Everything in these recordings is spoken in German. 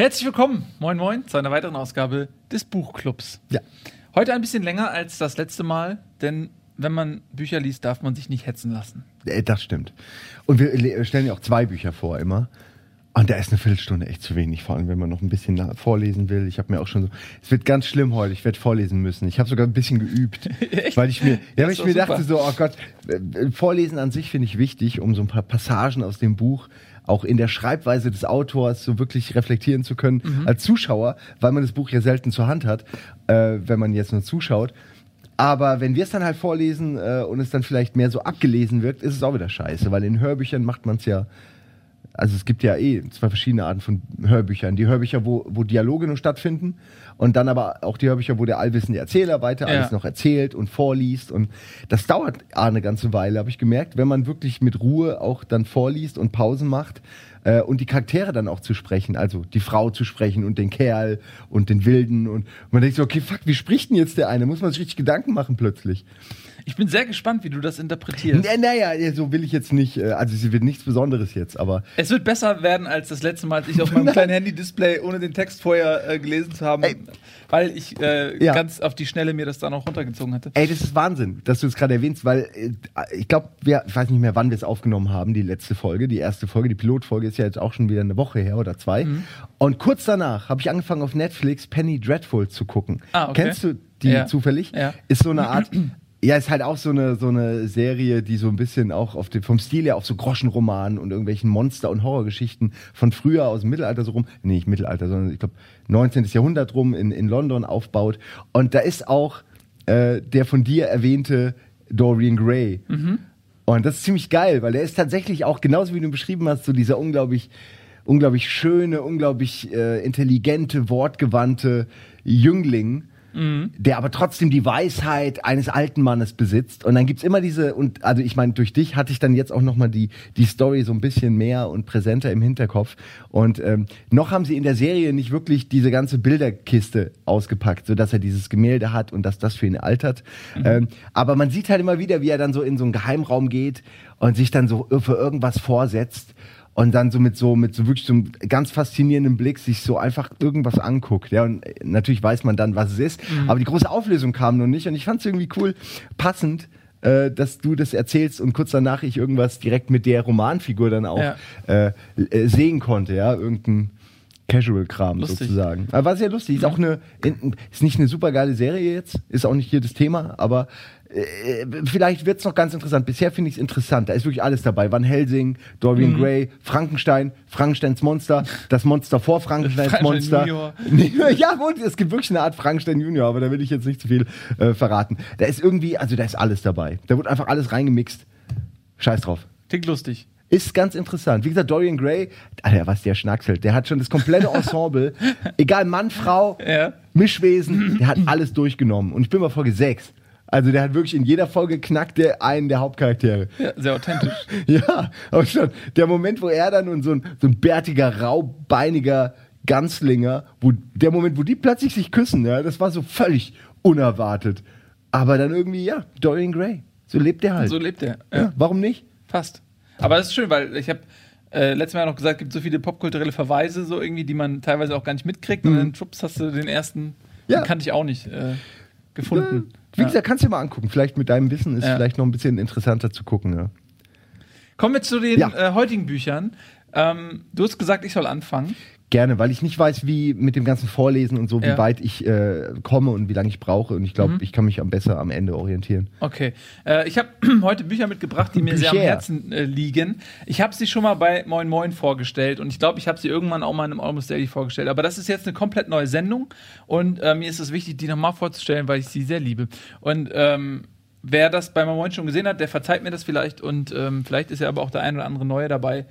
Herzlich willkommen, moin moin, zu einer weiteren Ausgabe des Buchclubs. Ja. Heute ein bisschen länger als das letzte Mal, denn wenn man Bücher liest, darf man sich nicht hetzen lassen. Äh, Das stimmt. Und wir le- stellen ja auch zwei Bücher vor immer. Und da ist eine Viertelstunde echt zu wenig, vor allem wenn man noch ein bisschen vorlesen will. Ich habe mir auch schon so, es wird ganz schlimm heute, ich werde vorlesen müssen. Ich habe sogar ein bisschen geübt, Echt? weil ich mir, ja, weil ich mir dachte so, oh Gott, äh, Vorlesen an sich finde ich wichtig, um so ein paar Passagen aus dem Buch auch in der Schreibweise des Autors so wirklich reflektieren zu können Mhm. als Zuschauer, weil man das Buch ja selten zur Hand hat, äh, wenn man jetzt nur zuschaut. Aber wenn wir es dann halt vorlesen äh, und es dann vielleicht mehr so abgelesen wirkt, ist es auch wieder scheiße, weil in Hörbüchern macht man es ja. Also es gibt ja eh zwei verschiedene Arten von Hörbüchern. Die Hörbücher, wo, wo Dialoge nur stattfinden und dann aber auch die Hörbücher, wo der allwissende Erzähler weiter Ja. alles noch erzählt und vorliest. Und das dauert eine ganze Weile, habe ich gemerkt, wenn man wirklich mit Ruhe auch dann vorliest und Pausen macht äh, und die Charaktere dann auch zu sprechen, also die Frau zu sprechen und den Kerl und den Wilden. Und man denkt so, okay, fuck, wie spricht denn jetzt der eine? Muss man sich richtig Gedanken machen plötzlich. Ich bin sehr gespannt, wie du das interpretierst. N- Naja, so will ich jetzt nicht, äh, also es wird nichts Besonderes jetzt, aber Es wird besser werden als das letzte Mal, als ich auf meinem kleinen Handy-Display ohne den Text vorher äh, gelesen zu haben, Ey. weil ich äh, Ja. ganz auf die Schnelle mir das da noch runtergezogen hatte. Ey, das ist Wahnsinn, dass du es gerade erwähnst, weil äh, ich glaube, ich weiß nicht mehr, wann wir es aufgenommen haben, die letzte Folge, die erste Folge, die Pilotfolge ist ja jetzt auch schon wieder eine Woche her oder zwei. Mhm. Und kurz danach habe ich angefangen auf Netflix Penny Dreadful zu gucken. Ah, okay. Kennst du die Ja. zufällig? Ja. Ist so eine Art. Ja, ist halt auch so eine, so eine Serie, die so ein bisschen auch auf dem, vom Stil her auf so Groschenromanen und irgendwelchen Monster- und Horrorgeschichten von früher aus dem Mittelalter so rum, nee, nicht Mittelalter, sondern ich glaube 19. Jahrhundert rum in, in London aufbaut. Und da ist auch äh, der von dir erwähnte Dorian Gray. Und das ist ziemlich geil, weil er ist tatsächlich auch genauso wie du beschrieben hast, so dieser unglaublich, unglaublich schöne, unglaublich äh, intelligente, wortgewandte Jüngling, der aber trotzdem die Weisheit eines alten Mannes besitzt. Und dann gibt's immer diese, und also ich meine, durch dich hatte ich dann jetzt auch nochmal die, die Story so ein bisschen mehr und präsenter im Hinterkopf. Und ähm, noch haben sie in der Serie nicht wirklich diese ganze Bilderkiste ausgepackt, so dass er dieses Gemälde hat und dass das für ihn altert. Ähm, aber man sieht halt immer wieder, wie er dann so in so einen Geheimraum geht und sich dann so für irgendwas vorsetzt und dann so mit so mit so wirklich so einem ganz faszinierenden Blick sich so einfach irgendwas anguckt. Ja, und äh, natürlich weiß man dann, was es ist. Aber die große Auflösung kam noch nicht und ich fand es irgendwie cool, passend, äh, dass du das erzählst und kurz danach ich irgendwas direkt mit der Romanfigur dann auch Ja. äh, äh, sehen konnte. Ja, irgendein Casual-Kram sozusagen. Aber war sehr lustig. Ist auch eine, in- ist nicht eine super geile Serie jetzt, ist auch nicht hier das Thema, aber äh, vielleicht wird's noch ganz interessant. Bisher finde ich es interessant. Da ist wirklich alles dabei. Van Helsing, Dorian Gray, Frankenstein, Frankensteins Monster, das Monster vor Frankensteins Frankenstein Monster. Junior. Ja, und es gibt wirklich eine Art Frankenstein Junior, aber da will ich jetzt nicht zu viel äh, verraten. Da ist irgendwie, also da ist alles dabei. Da wird einfach alles reingemixt. Scheiß drauf. Klingt lustig. Ist ganz interessant. Wie gesagt, Dorian Gray, Alter, was der schnackselt. Der hat schon das komplette Ensemble, egal Mann, Frau, Ja. Mischwesen, der hat alles durchgenommen. Und ich bin bei Folge 6. Also der hat wirklich in jeder Folge knackt der einen der Hauptcharaktere. Ja, sehr authentisch. Ja, aber schon der Moment, wo er dann und so ein, so ein bärtiger, raubeiniger Ganzlinger, wo der Moment, wo die plötzlich sich küssen, ja, das war so völlig unerwartet. Aber dann irgendwie, ja, Dorian Gray. So lebt er halt. So lebt er. ja. Ja, warum nicht? fast. Aber das ist schön, weil ich habe äh, letztes Mal noch gesagt, es gibt so viele popkulturelle Verweise, so irgendwie, die man teilweise auch gar nicht mitkriegt. Und dann schubst hast du den ersten, Mhm. Ja. den kannte ich auch nicht äh, gefunden. Wie gesagt, kannst du dir mal angucken. Vielleicht mit deinem Wissen ist vielleicht noch ein bisschen interessanter zu gucken. Ja. Kommen wir zu den äh, heutigen Büchern. Ähm, du hast gesagt, ich soll anfangen. Gerne, weil ich nicht weiß, wie mit dem ganzen Vorlesen und so, wie Ja. weit ich äh, komme und wie lange ich brauche. Und ich glaube, ich kann mich am besser am Ende orientieren. Okay. Äh, ich habe heute Bücher mitgebracht, die mir sehr am Bücher. Herzen äh, liegen. Ich habe sie schon mal bei Moin Moin vorgestellt und ich glaube, ich habe sie irgendwann auch mal in einem Almost Daily vorgestellt. Aber das ist jetzt eine komplett neue Sendung und äh, mir ist es wichtig, die nochmal vorzustellen, weil ich sie sehr liebe. Und ähm, wer das bei Moin Moin schon gesehen hat, der verzeiht mir das vielleicht und ähm, vielleicht ist ja aber auch der ein oder andere Neue dabei,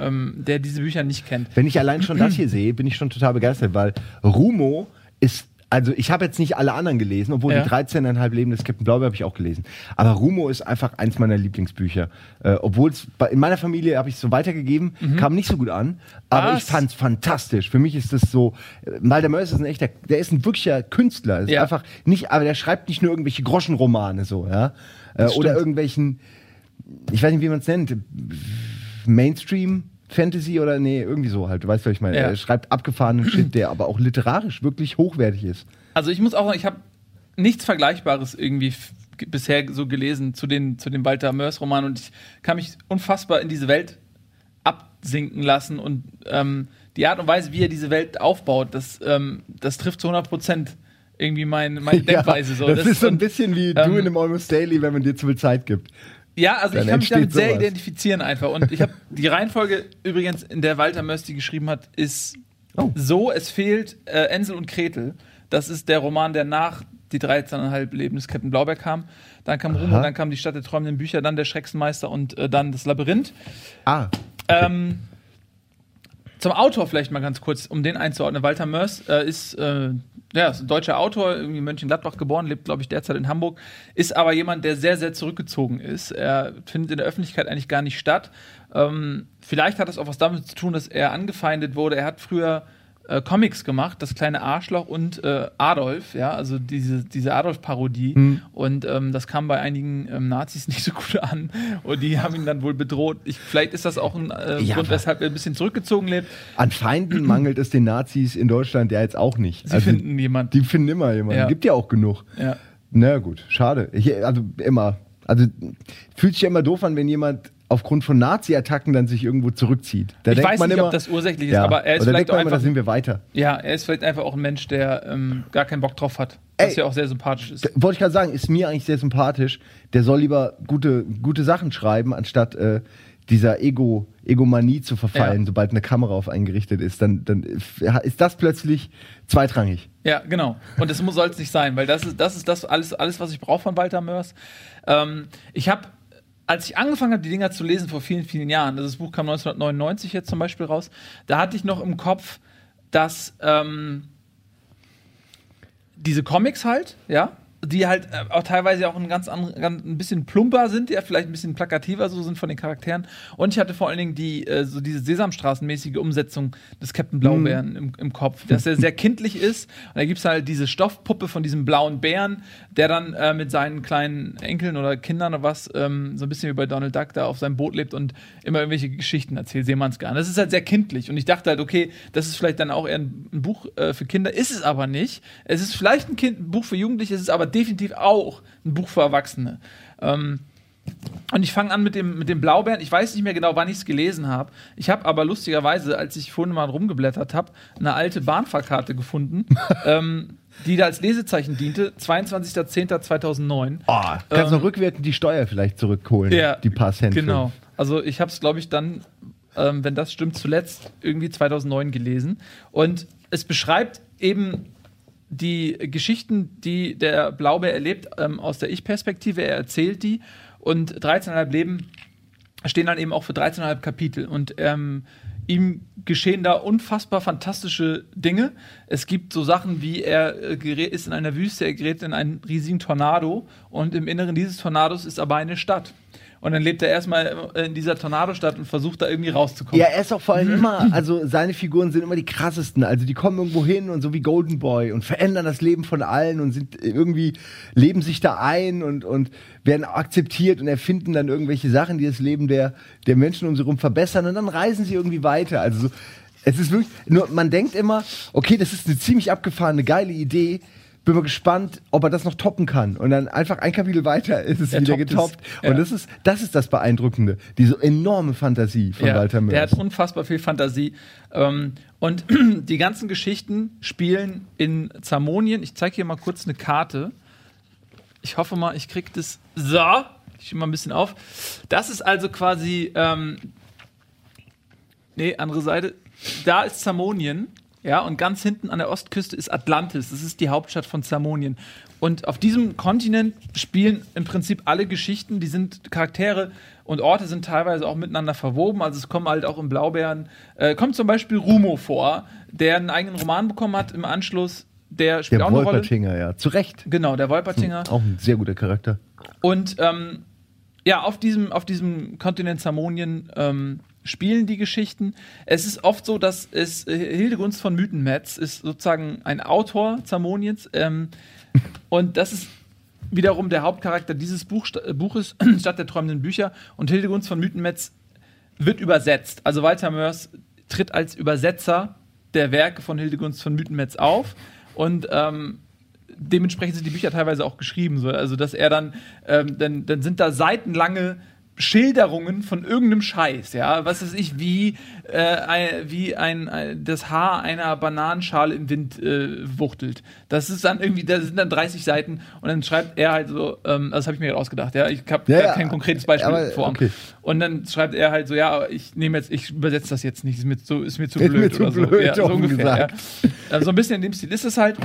ähm, der diese Bücher nicht kennt. Wenn ich allein schon das hier sehe, bin ich schon total begeistert, weil Rumo ist, also ich habe jetzt nicht alle anderen gelesen, obwohl Ja. die 13,5 Leben des Captain Blaubeer habe ich auch gelesen. Aber Rumo ist einfach eins meiner Lieblingsbücher. Äh, obwohl es in meiner Familie habe ich es so weitergegeben, kam nicht so gut an, aber Was? ich fand es fantastisch. Für mich ist das so, äh, Malder Mörs ist ein echter, der ist ein wirklicher Künstler. Ist Ja. einfach nicht, aber der schreibt nicht nur irgendwelche Groschenromane so, ja. Äh, oder irgendwelchen, ich weiß nicht, wie man es nennt, Mainstream. Fantasy oder nee, irgendwie so halt. Du weißt, was ich meine. Ja. Er schreibt abgefahrenen Shit, der aber auch literarisch wirklich hochwertig ist. Also ich muss auch sagen, ich habe nichts Vergleichbares irgendwie bisher so gelesen zu den, zu dem Walter Mörs-Roman und ich kann mich unfassbar in diese Welt absinken lassen und ähm, die Art und Weise, wie er diese Welt aufbaut, das, ähm, das trifft zu 100 Prozent irgendwie mein, meine Denkweise. so. das, ist so ein bisschen wie ähm, du in einem Almost Daily, wenn man dir zu viel Zeit gibt. Ja, also Dann ich kann mich damit entsteht sehr sowas. identifizieren einfach. Und ich habe die Reihenfolge übrigens, in der Walter Mörs die geschrieben hat, ist Oh. so, es fehlt äh, Ensel und Gretel. Das ist der Roman, der nach die 13,5 Leben des Captain Blaubeer kam. Dann kam Rumo, dann kam die Stadt der träumenden Bücher, dann der Schreckensmeister und äh, dann das Labyrinth. Ah, Ähm, zum Autor vielleicht mal ganz kurz, um den einzuordnen. Walter Mörs äh, ist, äh, ja, ist ein deutscher Autor, irgendwie in Mönchengladbach geboren, lebt, glaube ich, derzeit in Hamburg, ist aber jemand, der sehr, sehr zurückgezogen ist. Er findet in der Öffentlichkeit eigentlich gar nicht statt. Ähm, vielleicht hat das auch was damit zu tun, dass er angefeindet wurde. Er hat früher äh, Comics gemacht, das kleine Arschloch und äh, Adolf, ja, also diese, diese Adolf-Parodie. Hm. Und ähm, das kam bei einigen ähm, Nazis nicht so gut an. Und die haben ihn dann wohl bedroht. Ich, vielleicht ist das auch ein äh, Ja, Grund, weshalb er ein bisschen zurückgezogen lebt. an Feinden mangelt es den Nazis in Deutschland ja jetzt auch nicht. Sie finden jemanden. Die finden immer jemanden. Ja. Gibt ja auch genug. Ja. Na gut, schade. Ich, also immer. Also fühlt sich ja immer doof an, wenn jemand aufgrund von Nazi-Attacken dann sich irgendwo zurückzieht. Da Ich denkt weiß man nicht, immer, ob das ursächlich ist, ja. aber er ist Oder vielleicht auch immer, da einfach. sind wir weiter. Ja, er ist vielleicht einfach auch ein Mensch, der ähm, gar keinen Bock drauf hat. Was Ey. ja auch sehr sympathisch ist. Wollte ich gerade sagen, ist mir eigentlich sehr sympathisch. Der soll lieber gute, gute Sachen schreiben, anstatt äh, dieser Ego, Egomanie zu verfallen, Ja. sobald eine Kamera auf einen gerichtet ist. Dann, dann ist das plötzlich zweitrangig. Ja, genau. Und das soll es nicht sein, weil das ist das, ist das alles, alles, was ich brauche von Walter Mörs. Ähm, ich habe, als ich angefangen habe, die Dinger zu lesen vor vielen, vielen Jahren, also das Buch kam 1999 jetzt zum Beispiel raus, da hatte ich noch im Kopf, dass ähm, diese Comics halt, ja, die halt äh, auch teilweise auch ein ganz, andere, ganz ein bisschen plumper sind, ja, vielleicht ein bisschen plakativer so sind von den Charakteren. Und ich hatte vor allen Dingen die, äh, so diese Sesamstraßenmäßige Umsetzung des Captain Blaubeeren im, im Kopf, dass er sehr kindlich ist. Und da gibt es halt diese Stoffpuppe von diesem blauen Bären, der dann äh, mit seinen kleinen Enkeln oder Kindern oder was, ähm, so ein bisschen wie bei Donald Duck da auf seinem Boot lebt und immer irgendwelche Geschichten erzählt, Seemannsgarn. Das ist halt sehr kindlich. Und ich dachte halt, okay, das ist vielleicht dann auch eher ein, ein Buch äh, für Kinder. Ist es aber nicht. Es ist vielleicht ein, kind, ein Buch für Jugendliche, es ist aber definitiv auch ein Buch für Erwachsene. Ähm, und ich fange an mit dem, mit dem Blaubeeren. Ich weiß nicht mehr genau, wann ich es gelesen habe. Ich habe aber lustigerweise, als ich vorhin mal rumgeblättert habe, eine alte Bahnfahrkarte gefunden, ähm, die da als Lesezeichen diente. 22.10.2009. Oh, kannst Ähm, noch rückwirkend die Steuer vielleicht zurückholen, Ja, die paar Cent. für- Genau. Also ich habe es, glaube ich, dann, ähm, wenn das stimmt, zuletzt irgendwie 2009 gelesen. Und es beschreibt eben die Geschichten, die der Blaubeer erlebt, ähm, aus der Ich-Perspektive. Er erzählt die. Und 13,5 Leben stehen dann eben auch für 13,5 Kapitel. Und ähm, ihm geschehen da unfassbar fantastische Dinge. Es gibt so Sachen wie, er äh, gerät- ist in einer Wüste, er gerät in einen riesigen Tornado und im Inneren dieses Tornados ist aber eine Stadt. Und dann lebt er erstmal in dieser Tornadostadt und versucht da irgendwie rauszukommen. Ja, er ist auch vor allem immer, also seine Figuren sind immer die krassesten. Also die kommen irgendwo hin und so wie Golden Boy und verändern das Leben von allen und sind irgendwie, leben sich da ein und, und werden akzeptiert und erfinden dann irgendwelche Sachen, die das Leben der, der Menschen um sie herum verbessern und dann reisen sie irgendwie weiter. Also so, es ist wirklich, nur man denkt immer, okay, das ist eine ziemlich abgefahrene, geile Idee. Bin mal gespannt, ob er das noch toppen kann. Und dann einfach ein Kapitel weiter ist es Er wieder toppt es. getoppt. Ja. Und das ist, das ist das Beeindruckende. Diese enorme Fantasie von Ja, Walter Mörs. der hat unfassbar viel Fantasie. Ähm, und die ganzen Geschichten spielen in Zamonien. Ich zeige hier mal kurz eine Karte. Ich hoffe mal, ich krieg das. So, ich schiebe mal ein bisschen auf. Das ist also quasi. Ähm, nee, andere Seite. Da ist Zamonien. Ja, und ganz hinten an der Ostküste ist Atlantis. Das ist die Hauptstadt von Zamonien. Und auf diesem Kontinent spielen im Prinzip alle Geschichten, die sind Charaktere und Orte sind teilweise auch miteinander verwoben. Also es kommen halt auch im Blaubeeren, äh, kommt zum Beispiel Rumo vor, der einen eigenen Roman bekommen hat im Anschluss. Der spielt Der auch eine Rolle. Wolpertinger, ja. Zu Recht. Genau, der Wolpertinger. Auch ein sehr guter Charakter. Und ähm, ja, auf diesem, auf diesem Kontinent Zamonien ähm, spielen die Geschichten. Es ist oft so, dass es äh, Hildegunst von Mythenmetz ist sozusagen ein Autor Zamoniens. Ähm, und das ist wiederum der Hauptcharakter dieses Buch, äh, Buches, Stadt der träumenden Bücher. Und Hildegunst von Mythenmetz wird übersetzt. Also Walter Mörs tritt als Übersetzer der Werke von Hildegunst von Mythenmetz auf und ähm, dementsprechend sind die Bücher teilweise auch geschrieben. So. Also, dass er dann, ähm, dann, dann sind da seitenlange Schilderungen von irgendeinem Scheiß, ja, was weiß ich, wie, äh, wie ein, ein, das Haar einer Bananenschale im Wind äh, wuchtelt. Das ist dann irgendwie, da sind dann 30 Seiten und dann schreibt er halt so, ähm, das habe ich mir gerade ausgedacht, ja, ich habe Ja, kein konkretes Beispiel aber, vor. okay. Und dann schreibt er halt so, ja, ich nehme jetzt, ich übersetze das jetzt nicht, ist mir, so, ist mir zu blöd mir zu oder so. blöd, ja, so ungefähr. Ja. Also so ein bisschen in dem Stil ist es halt.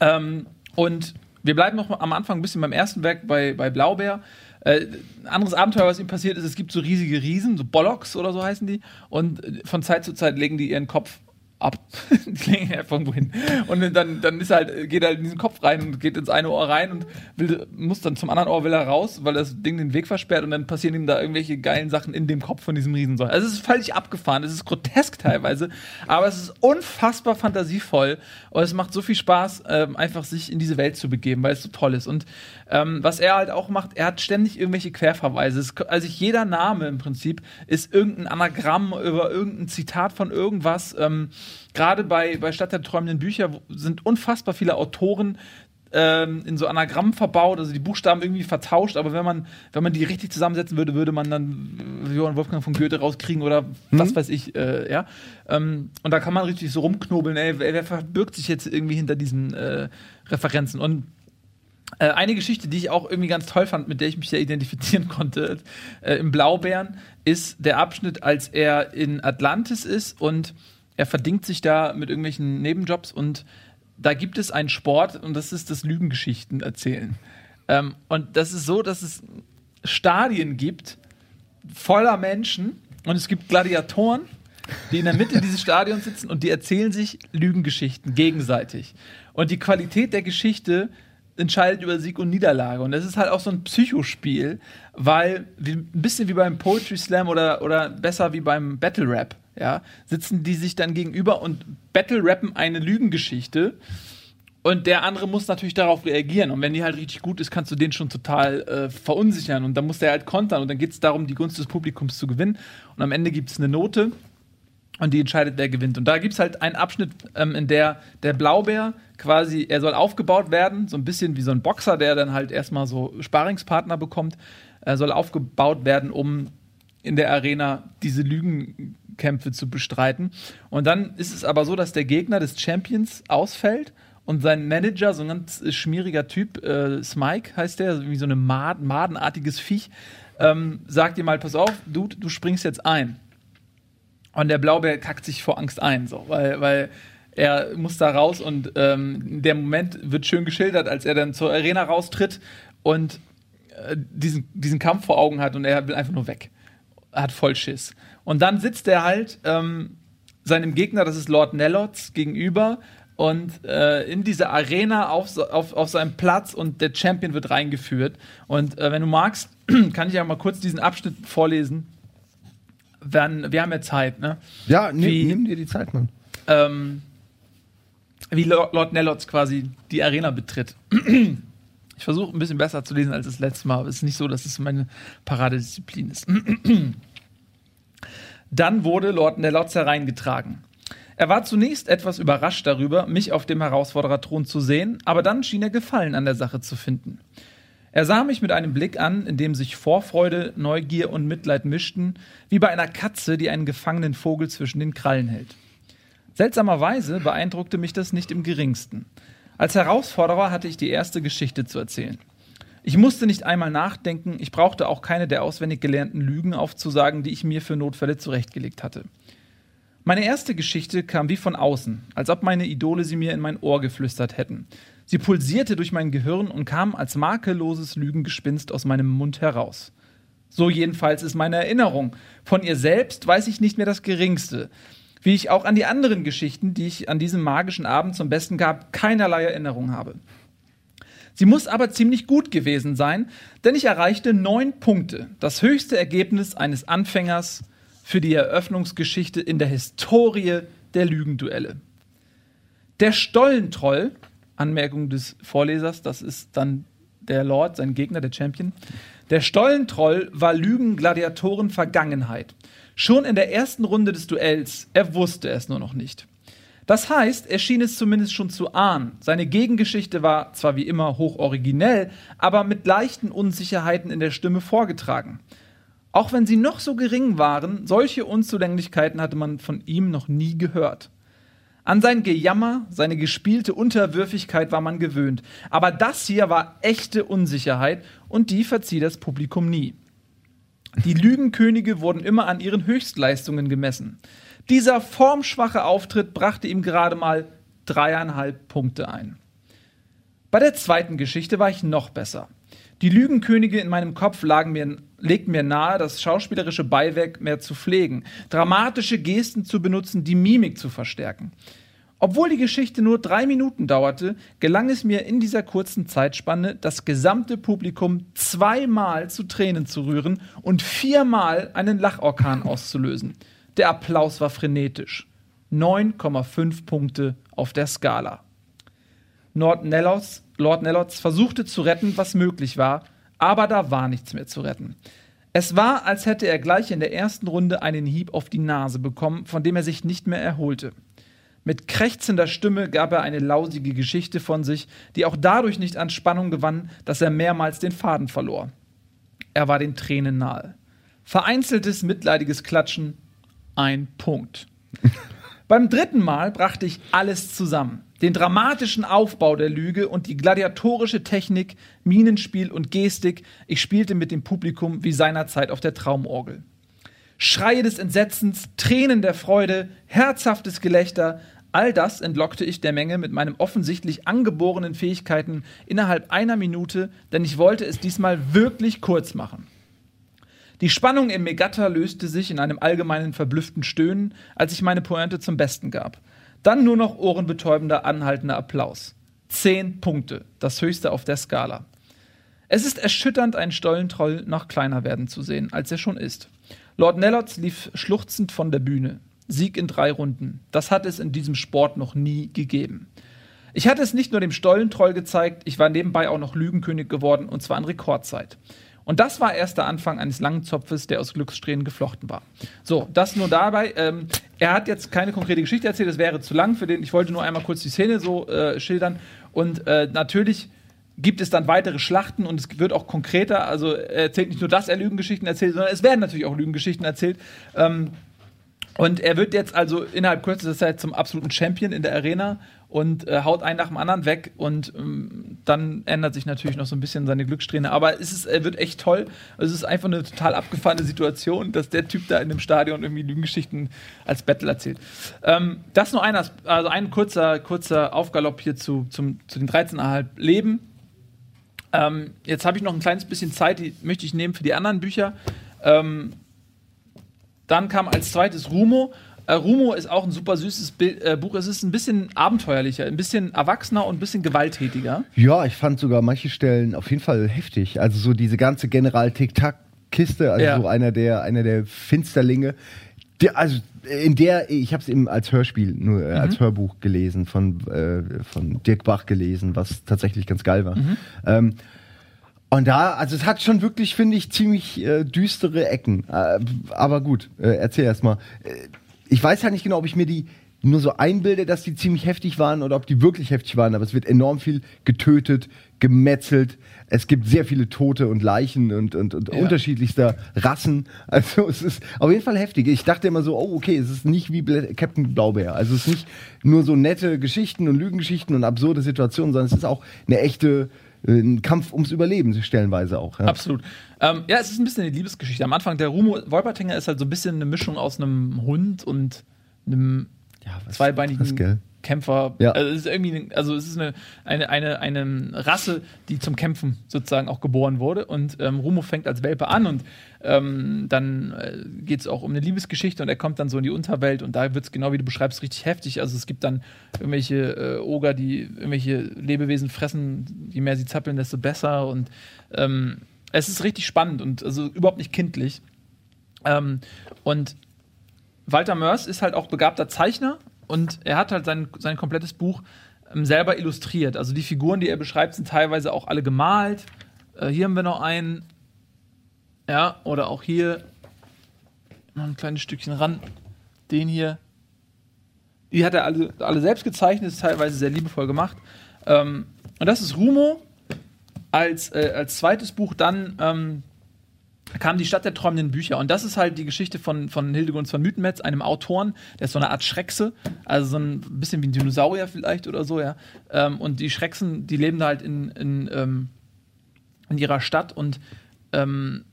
Ähm, und wir bleiben noch am Anfang ein bisschen beim ersten Werk bei, bei Blaubeer. Äh, ein anderes Abenteuer, was ihm passiert ist, es gibt so riesige Riesen, so Bollocks oder so heißen die. Und äh, von Zeit zu Zeit legen die ihren Kopf ab. die legen einfach irgendwo hin. Und dann, dann ist halt, geht er in diesen Kopf rein und geht ins eine Ohr rein und will, muss dann zum anderen Ohr will er raus, weil das Ding den Weg versperrt und dann passieren ihm da irgendwelche geilen Sachen in dem Kopf von diesem Riesensäuger. Also es ist völlig abgefahren, es ist grotesk teilweise, aber es ist unfassbar fantasievoll und es macht so viel Spaß, ähm, einfach sich in diese Welt zu begeben, weil es so toll ist. Und ähm, was er halt auch macht, er hat ständig irgendwelche Querverweise. Es, also jeder Name im Prinzip ist irgendein Anagramm über irgendein Zitat von irgendwas. Ähm, Gerade bei, bei Stadt der träumenden Bücher sind unfassbar viele Autoren ähm, in so Anagrammen verbaut, also die Buchstaben irgendwie vertauscht, aber wenn man, wenn man die richtig zusammensetzen würde, würde man dann Johann Wolfgang von Goethe rauskriegen oder was weiß ich, äh, ja. Ähm, und da kann man richtig so rumknobeln, ey, wer, wer verbirgt sich jetzt irgendwie hinter diesen äh, Referenzen? Und eine Geschichte, die ich auch irgendwie ganz toll fand, mit der ich mich ja identifizieren konnte, äh, im Blaubeeren, ist der Abschnitt, als er in Atlantis ist und er verdingt sich da mit irgendwelchen Nebenjobs und da gibt es einen Sport und das ist das Lügengeschichten erzählen. Ähm, und das ist so, dass es Stadien gibt voller Menschen und es gibt Gladiatoren, die in der Mitte dieses Stadions sitzen und die erzählen sich Lügengeschichten gegenseitig. Und die Qualität der Geschichte entscheidet über Sieg und Niederlage. Und das ist halt auch so ein Psychospiel, weil wie, ein bisschen wie beim Poetry Slam oder, oder besser wie beim Battle Rap, ja, sitzen die sich dann gegenüber und Battle rappen eine Lügengeschichte. Und der andere muss natürlich darauf reagieren. Und wenn die halt richtig gut ist, kannst du den schon total äh, verunsichern. Und dann muss der halt kontern. Und dann geht es darum, die Gunst des Publikums zu gewinnen. Und am Ende gibt es eine Note. Und die entscheidet, wer gewinnt. Und da gibt es halt einen Abschnitt, ähm, in der der Blaubeer quasi, er soll aufgebaut werden, so ein bisschen wie so ein Boxer, der dann halt erstmal so Sparingspartner bekommt. Er soll aufgebaut werden, um in der Arena diese Lügenkämpfe zu bestreiten. Und dann ist es aber so, dass der Gegner des Champions ausfällt und sein Manager, so ein ganz schmieriger Typ, äh, Smike heißt der, wie so ein Mad madenartiges Viech, ähm, sagt ihm mal, pass auf, Dude, du springst jetzt ein. Und der Blaubeer kackt sich vor Angst ein, so, weil, weil er muss da raus und ähm, der Moment wird schön geschildert, als er dann zur Arena raustritt und äh, diesen, diesen Kampf vor Augen hat und er will einfach nur weg. Er hat voll Schiss. Und dann sitzt er halt ähm, seinem Gegner, das ist Lord Nellots, gegenüber und äh, in diese Arena auf, auf, auf seinem Platz und der Champion wird reingeführt. Und äh, wenn du magst, kann ich ja mal kurz diesen Abschnitt vorlesen. Wenn, wir haben ja Zeit, ne? Ja, nimm, Wie- nimm dir die Zeit, Mann. ähm, wie Lord, Nellots quasi die Arena betritt. Ich versuche ein bisschen besser zu lesen als das letzte Mal, aber es ist nicht so, dass es meine Paradedisziplin ist. Dann wurde Lord Nellots hereingetragen. Er war zunächst etwas überrascht darüber, mich auf dem Herausfordererthron zu sehen, aber dann schien er Gefallen an der Sache zu finden. Er sah mich mit einem Blick an, in dem sich Vorfreude, Neugier und Mitleid mischten, wie bei einer Katze, die einen gefangenen Vogel zwischen den Krallen hält. Seltsamerweise beeindruckte mich das nicht im geringsten. Als Herausforderer hatte ich die erste Geschichte zu erzählen. Ich musste nicht einmal nachdenken, ich brauchte auch keine der auswendig gelernten Lügen aufzusagen, die ich mir für Notfälle zurechtgelegt hatte. Meine erste Geschichte kam wie von außen, als ob meine Idole sie mir in mein Ohr geflüstert hätten. Sie pulsierte durch mein Gehirn und kam als makelloses Lügengespinst aus meinem Mund heraus. So jedenfalls ist meine Erinnerung. Von ihr selbst weiß ich nicht mehr das Geringste. Wie ich auch an die anderen Geschichten, die ich an diesem magischen Abend zum Besten gab, keinerlei Erinnerung habe. Sie muss aber ziemlich gut gewesen sein, denn ich erreichte neun Punkte, das höchste Ergebnis eines Anfängers für die Eröffnungsgeschichte in der Historie der Lügenduelle. Der Stollentroll, Anmerkung des Vorlesers, das ist dann der Lord, sein Gegner, der Champion. Der Stollentroll war Lügen, Gladiatoren, Vergangenheit. Schon in der ersten Runde des Duells, er wusste es nur noch nicht. Das heißt, er schien es zumindest schon zu ahnen. Seine Gegengeschichte war zwar wie immer hoch originell, aber mit leichten Unsicherheiten in der Stimme vorgetragen. Auch wenn sie noch so gering waren, solche Unzulänglichkeiten hatte man von ihm noch nie gehört. An sein Gejammer, seine gespielte Unterwürfigkeit war man gewöhnt. Aber das hier war echte Unsicherheit und die verzieh das Publikum nie. Die Lügenkönige wurden immer an ihren Höchstleistungen gemessen. Dieser formschwache Auftritt brachte ihm gerade mal dreieinhalb Punkte ein. Bei der zweiten Geschichte war ich noch besser. Die Lügenkönige in meinem Kopf lagen mir, legten mir nahe, das schauspielerische Beiwerk mehr zu pflegen, dramatische Gesten zu benutzen, die Mimik zu verstärken. Obwohl die Geschichte nur drei Minuten dauerte, gelang es mir in dieser kurzen Zeitspanne, das gesamte Publikum zweimal zu Tränen zu rühren und viermal einen Lachorkan auszulösen. Der Applaus war frenetisch. 9,5 Punkte auf der Skala. Lord Nellos, Lord Nellots versuchte zu retten, was möglich war, aber da war nichts mehr zu retten. Es war, als hätte er gleich in der ersten Runde einen Hieb auf die Nase bekommen, von dem er sich nicht mehr erholte. Mit krächzender Stimme gab er eine lausige Geschichte von sich, die auch dadurch nicht an Spannung gewann, dass er mehrmals den Faden verlor. Er war den Tränen nahe. Vereinzeltes, mitleidiges Klatschen, ein Punkt. Beim dritten Mal brachte ich alles zusammen. Den dramatischen Aufbau der Lüge und die gladiatorische Technik, Minenspiel und Gestik. Ich spielte mit dem Publikum wie seinerzeit auf der Traumorgel. Schreie des Entsetzens, Tränen der Freude, herzhaftes Gelächter, all das entlockte ich der Menge mit meinen offensichtlich angeborenen Fähigkeiten innerhalb einer Minute, denn ich wollte es diesmal wirklich kurz machen. Die Spannung im Megatta löste sich in einem allgemeinen verblüfften Stöhnen, als ich meine Pointe zum Besten gab. Dann nur noch ohrenbetäubender, anhaltender Applaus. Zehn Punkte, das höchste auf der Skala. Es ist erschütternd, einen Stollentroll noch kleiner werden zu sehen, als er schon ist. Lord Nellots lief schluchzend von der Bühne. Sieg in drei Runden. Das hat es in diesem Sport noch nie gegeben. Ich hatte es nicht nur dem Stollentroll gezeigt, ich war nebenbei auch noch Lügenkönig geworden und zwar in Rekordzeit. Und das war erst der Anfang eines langen Zopfes, der aus Glückssträhnen geflochten war. So, das nur dabei. Ähm, er hat jetzt keine konkrete Geschichte erzählt, das wäre zu lang für den. Ich wollte nur einmal kurz die Szene so äh, schildern. Und äh, natürlich gibt es dann weitere Schlachten und es wird auch konkreter. Also er erzählt nicht nur, dass er Lügengeschichten erzählt, sondern es werden natürlich auch Lügengeschichten erzählt. Ähm, und er wird jetzt also innerhalb kürzester Zeit zum absoluten Champion in der Arena und äh, haut einen nach dem anderen weg und ähm, dann ändert sich natürlich noch so ein bisschen seine Glückssträhne. Aber es ist, er wird echt toll. Es ist einfach eine total abgefahrene Situation, dass der Typ da in dem Stadion irgendwie Lügengeschichten als Battle erzählt. Ähm, das nur einer, also ein kurzer, kurzer Aufgalopp hier zu, zum, zu den 13,5 Leben. Ähm, jetzt habe ich noch ein kleines bisschen Zeit, die möchte ich nehmen für die anderen Bücher. Ähm, dann kam als zweites Rumo. Äh, Rumo ist auch ein super süßes Bild, äh, Buch. Es ist ein bisschen abenteuerlicher, ein bisschen erwachsener und ein bisschen gewalttätiger. Ja, ich fand sogar manche Stellen auf jeden Fall heftig. Also so diese ganze General Tic-Tac-Kiste, also Ja. so einer der, einer der Finsterlinge. Der, also in der, ich habe es eben als Hörspiel, nur äh, Mhm. als Hörbuch gelesen, von, äh, von Dirk Bach gelesen, was tatsächlich ganz geil war. Mhm. Ähm, und da, also es hat schon wirklich, finde ich, ziemlich äh, düstere Ecken. Äh, aber gut, äh, erzähl erst mal. Ich weiß ja nicht genau, ob ich mir die nur so einbilde, dass die ziemlich heftig waren oder ob die wirklich heftig waren, aber es wird enorm viel getötet, gemetzelt. Es gibt sehr viele Tote und Leichen und, und, und Ja. unterschiedlichster Rassen. Also es ist auf jeden Fall heftig. Ich dachte immer so, oh okay, es ist nicht wie Bla Captain Blaubeer. Also es ist nicht nur so nette Geschichten und Lügengeschichten und absurde Situationen, sondern es ist auch eine echte äh, ein Kampf ums Überleben stellenweise auch. Ja. Absolut. Ähm, ja, es ist ein bisschen eine Liebesgeschichte. Am Anfang der Rumo Wolpertinger ist halt so ein bisschen eine Mischung aus einem Hund und einem Ja, was- zweibeinigen was? Kämpfer. Ja. Also es ist irgendwie, eine- also es ist eine, eine, eine, eine Rasse, die zum Kämpfen sozusagen auch geboren wurde. Und ähm, Rumo fängt als Welpe an und ähm, dann äh, geht es auch um eine Liebesgeschichte und er kommt dann so in die Unterwelt und da wird es genau wie du beschreibst richtig heftig. Also es gibt dann irgendwelche äh, Oger, die irgendwelche Lebewesen fressen, je mehr sie zappeln, desto besser und ähm, es ist richtig spannend und also überhaupt nicht kindlich. Ähm, und Walter Mörs ist halt auch begabter Zeichner und er hat halt sein, sein komplettes Buch ähm, selber illustriert. Also die Figuren, die er beschreibt, sind teilweise auch alle gemalt Äh, hier haben wir noch einen. Ja, oder auch hier. Noch ein kleines Stückchen ran. Den hier. Die hat er alle, alle selbst gezeichnet, ist teilweise sehr liebevoll gemacht. Ähm, und das ist Rumo. Als, äh, als zweites Buch dann ähm, kam die Stadt der träumenden Bücher. Und das ist halt die Geschichte von, von Hildegunst von Mythenmetz, einem Autoren, der ist so eine Art Schreckse, also so ein bisschen wie ein Dinosaurier vielleicht oder so, ja. Ähm, und die Schrecksen, die leben da halt in, in, ähm, in ihrer Stadt und ähm,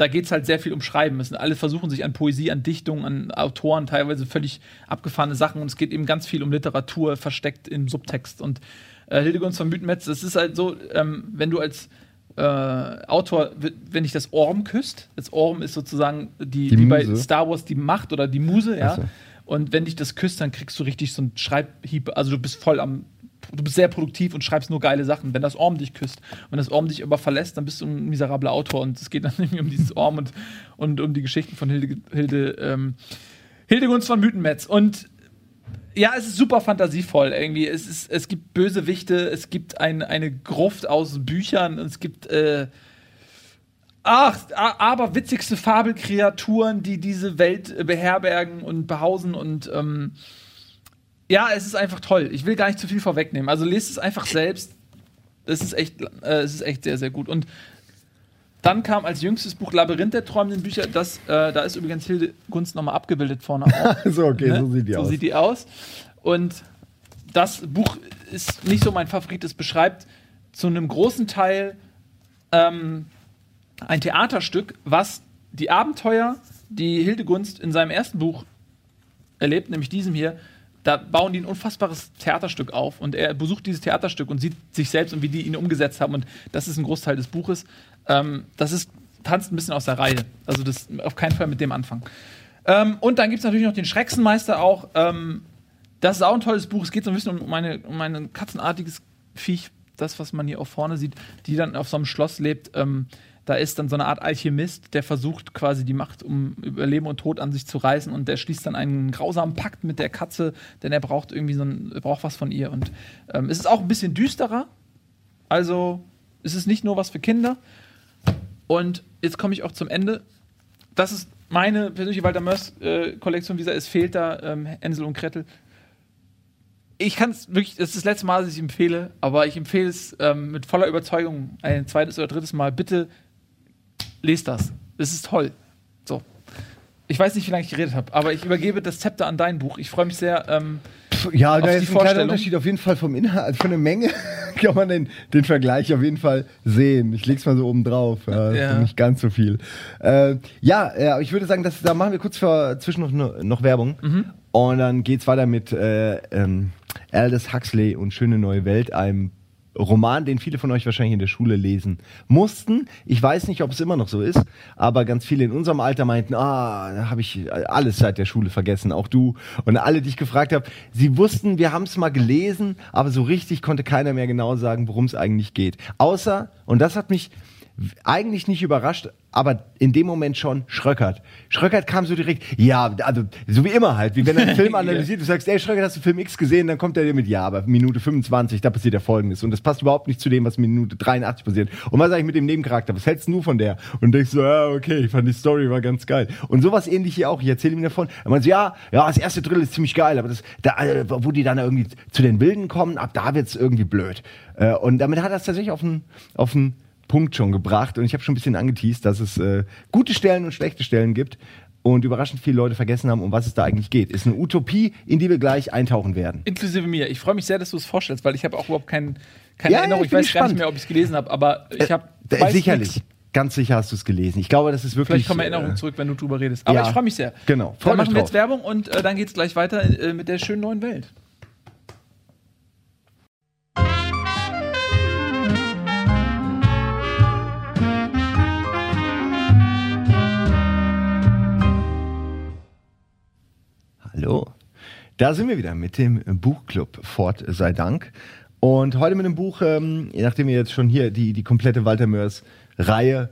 da geht es halt sehr viel um Schreiben. Es sind alle versuchen sich an Poesie, an Dichtung, an Autoren, teilweise völlig abgefahrene Sachen. Und es geht eben ganz viel um Literatur, versteckt im Subtext. Und äh, Hildegunst von Mythenmetz, das ist halt so, ähm, wenn du als äh, Autor, wenn dich das Orm küsst, das Orm ist sozusagen die, Die wie bei. Star Wars die Macht oder die Muse, ja. So. Und wenn dich das küsst, dann kriegst du richtig so einen Schreibhieb. Also du bist voll am, du bist sehr produktiv und schreibst nur geile Sachen. Wenn das Orm dich küsst und das Orm dich aber verlässt, dann bist du ein miserabler Autor. Und es geht dann irgendwie um dieses Orm und, und um die Geschichten von Hilde, Hilde, ähm, Hildegunst von Mythenmetz. Und ja, es ist super fantasievoll irgendwie. Es, ist, es gibt Bösewichte, es gibt ein, eine Gruft aus Büchern, es gibt äh, ach, aber witzigste Fabelkreaturen, die diese Welt beherbergen und behausen und ähm, ja, es ist einfach toll. Ich will gar nicht zu viel vorwegnehmen. Also lest es einfach selbst. Es ist echt, äh, es ist echt sehr, sehr gut. Und dann kam als jüngstes Buch Labyrinth der träumenden Bücher. Das, äh, da ist übrigens Hilde Gunst nochmal abgebildet vorne auch. so, okay, Ne? so sieht die so aus. sieht die aus. Und das Buch ist nicht so mein Favorit. Es beschreibt zu einem großen Teil ähm, ein Theaterstück, was die Abenteuer, die Hildegunst in seinem ersten Buch erlebt, nämlich diesem hier, da bauen die ein unfassbares Theaterstück auf und er besucht dieses Theaterstück und sieht sich selbst und wie die ihn umgesetzt haben und das ist ein Großteil des Buches. Ähm, das ist, tanzt ein bisschen aus der Reihe. Also das auf keinen Fall mit dem Anfang. Ähm, und dann gibt es natürlich noch den Schrecksenmeister auch. Ähm, das ist auch ein tolles Buch. Es geht so ein bisschen um, eine, um ein katzenartiges Viech, das, was man hier auch vorne sieht, die dann auf so einem Schloss lebt. Ähm, da ist dann so eine Art Alchemist, der versucht quasi die Macht um über Leben und Tod an sich zu reißen und der schließt dann einen grausamen Pakt mit der Katze, denn er braucht irgendwie so ein, er braucht was von ihr. Und ähm, es ist auch ein bisschen düsterer. Also es ist nicht nur was für Kinder. Und jetzt komme ich auch zum Ende. Das ist meine persönliche Walter Mörs-Kollektion, wie gesagt, es fehlt da ähm, Hänsel und Gretel. Ich kann es wirklich, das ist das letzte Mal, dass ich empfehle, aber ich empfehle es ähm, mit voller Überzeugung ein zweites oder drittes Mal. Bitte lest das. Es ist toll. So. Ich weiß nicht, wie lange ich geredet habe, aber ich übergebe das Zepter an dein Buch. Ich freue mich sehr. Ähm, Ja, da ist ein kleiner. Unterschied auf jeden Fall vom Inhalt, also von der Menge kann man den, den Vergleich auf jeden Fall sehen. Ich leg's mal so oben drauf, ja, Ja. nicht ganz so viel. Äh, ja, ja, ich würde sagen, das, da machen wir kurz vor, zwischen noch, noch Werbung Mhm. und dann geht's weiter mit äh, ähm, Aldous Huxley und Schöne neue Welt, einem Roman, den viele von euch wahrscheinlich in der Schule lesen mussten. Ich weiß nicht, ob es immer noch so ist, aber ganz viele in unserem Alter meinten, ah, da habe ich alles seit der Schule vergessen, auch du. Und alle, die ich gefragt habe, sie wussten, wir haben es mal gelesen, aber so richtig konnte keiner mehr genau sagen, worum es eigentlich geht. Außer, und das hat mich eigentlich nicht überrascht, aber in dem Moment schon Schröckert. Schröckert kam so direkt, ja, also so wie immer halt, wie wenn er einen Film analysiert, du sagst, ey Schröckert, hast du Film X gesehen? Dann kommt er dir mit, ja, aber Minute 25, da passiert ja folgendes. Und das passt überhaupt nicht zu dem, was Minute 83 passiert. Und was sag ich mit dem Nebencharakter? Was hältst du von der? Und denkst so, ja, okay, ich fand die Story war ganz geil. Und sowas ähnlich hier auch. Ich erzähle ihm davon. Er meint so, ja, ja, das erste Drill ist ziemlich geil, aber das, da, äh, wo die dann irgendwie zu den Wilden kommen, ab da wird's irgendwie blöd. Äh, Und damit hat er es tatsächlich auf einen, auf einen Punkt schon gebracht und ich habe schon ein bisschen angeteased, dass es äh, gute Stellen und schlechte Stellen gibt und überraschend viele Leute vergessen haben, um was es da eigentlich geht. Ist eine Utopie, in die wir gleich eintauchen werden. inklusive mir. Ich freue mich sehr, dass du es vorstellst, weil ich habe auch überhaupt kein, keine Ja, Erinnerung. ich ich weiß gar nicht mehr, ob ich es gelesen habe, aber ich habe Äh, sicherlich. Ganz sicher hast du es gelesen. Ich glaube, das ist wirklich. Vielleicht kommen Erinnerungen äh, zurück, wenn du drüber redest. Aber ja. ich freue mich sehr. Genau. Freut Dann machen wir jetzt Werbung und äh, dann geht es gleich weiter äh, mit der schönen neuen Welt. Hallo. Da sind wir wieder mit dem Buchclub Fort sei Dank. Und heute mit dem Buch, ähm, nachdem wir jetzt schon hier die, die komplette Walter Mörs Reihe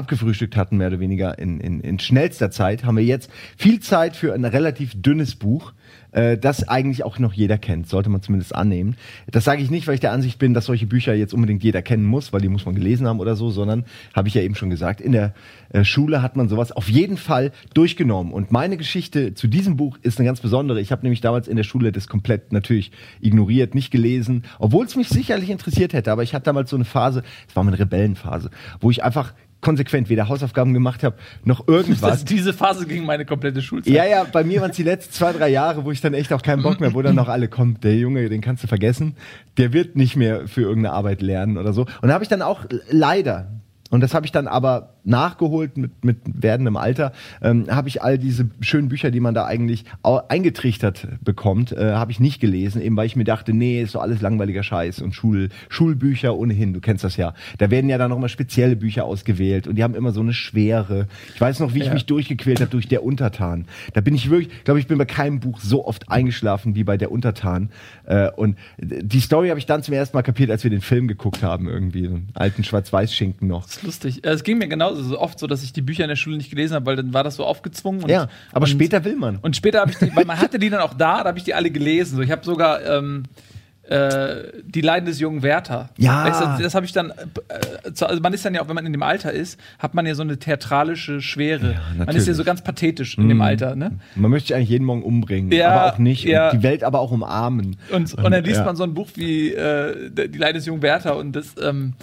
abgefrühstückt hatten, mehr oder weniger in, in, in schnellster Zeit, haben wir jetzt viel Zeit für ein relativ dünnes Buch, äh, das eigentlich auch noch jeder kennt, sollte man zumindest annehmen. Das sage ich nicht, weil ich der Ansicht bin, dass solche Bücher jetzt unbedingt jeder kennen muss, weil die muss man gelesen haben oder so, sondern, habe ich ja eben schon gesagt, in der äh, Schule hat man sowas auf jeden Fall durchgenommen. Und meine Geschichte zu diesem Buch ist eine ganz besondere. Ich habe nämlich damals in der Schule das komplett natürlich ignoriert, nicht gelesen, obwohl es mich sicherlich interessiert hätte. Aber ich hatte damals so eine Phase, es war meine Rebellenphase, wo ich einfach konsequent weder Hausaufgaben gemacht habe, noch irgendwas. Das, diese Phase ging meine komplette Schulzeit. Ja, ja, bei mir waren es die letzten zwei, drei Jahre, wo ich dann echt auch keinen Bock mehr, wo dann noch alle kommt, der Junge, den kannst du vergessen, der wird nicht mehr für irgendeine Arbeit lernen oder so. Und da habe ich dann auch leider, und das habe ich dann aber nachgeholt mit, mit werdendem Alter, ähm, habe ich all diese schönen Bücher, die man da eigentlich eingetrichtert bekommt, äh, habe ich nicht gelesen, eben weil ich mir dachte, nee, ist doch alles langweiliger Scheiß und Schul, Schulbücher ohnehin, du kennst das ja. Da werden ja dann noch mal spezielle Bücher ausgewählt und die haben immer so eine Schwere. Ich weiß noch, wie ich Ja. mich durchgequält habe durch Der Untertan. Da bin ich wirklich, glaube ich, bin bei keinem Buch so oft eingeschlafen wie bei Der Untertan. Äh, und die Story habe ich dann zum ersten Mal kapiert, als wir den Film geguckt haben, irgendwie, so einen alten Schwarz-Weiß-Schinken noch. Das ist lustig. Äh, Es ging mir genauso so oft so, dass ich die Bücher in der Schule nicht gelesen habe, weil dann war das so aufgezwungen. Und, Ja, aber und, später will man. Und später habe ich die, weil man hatte die dann auch da, da habe ich die alle gelesen. So, ich habe sogar ähm, äh, die Leiden des jungen Werther. Ja. Das, das habe ich dann. Äh, zu- also man ist dann ja auch, wenn man in dem Alter ist, hat man ja so eine theatralische Schwere. man ist ja so ganz pathetisch in dem Alter, ne? Man möchte sich eigentlich jeden Morgen umbringen, Ja, aber auch nicht. ja. Und die Welt aber auch umarmen. Und, und dann liest ja. man so ein Buch wie äh, Die Leiden des jungen Werther und das ähm,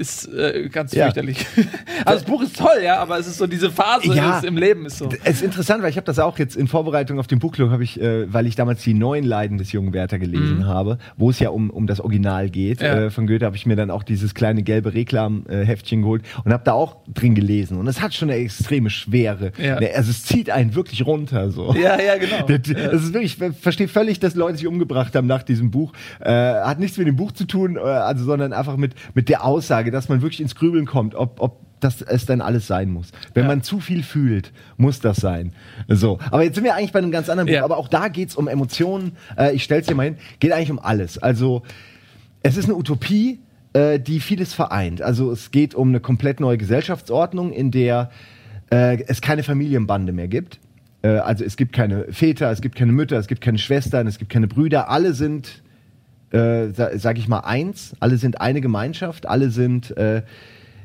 ist äh, ganz Ja. fürchterlich. also das Buch ist toll, ja, aber es ist so diese Phase Ja. im Leben ist so. Es ist interessant, weil ich habe das auch jetzt in Vorbereitung auf den Buchclub, habe ich, äh, weil ich damals die neuen Leiden des jungen Werther gelesen habe, wo es ja um, um das Original geht Mhm. Ja. äh, von Goethe, habe ich mir dann auch dieses kleine gelbe Reklamheftchen geholt und habe da auch drin gelesen. Und es hat schon eine extreme Schwere. Ja. Ne, Also es zieht einen wirklich runter. So. Ja, ja, genau. Der- Das ist wirklich, ich verstehe völlig, dass Leute sich umgebracht haben nach diesem Buch. Äh, hat nichts mit dem Buch zu tun, äh, also, sondern einfach mit, mit der Aussage, dass man wirklich ins Grübeln kommt, ob, ob das es dann alles sein muss. Wenn Ja. man zu viel fühlt, muss das sein. So. Aber jetzt sind wir eigentlich bei einem ganz anderen Buch, Ja. aber auch da geht's um Emotionen. Äh, ich stell's dir mal hin, geht eigentlich um alles. Also es ist eine Utopie, äh, die vieles vereint. Also es geht um eine komplett neue Gesellschaftsordnung, in der äh, es keine Familienbande mehr gibt. Äh, also es gibt keine Väter, es gibt keine Mütter, es gibt keine Schwestern, es gibt keine Brüder. Alle sind, äh, sa sag ich mal, eins. Alle sind eine Gemeinschaft. Alle sind äh,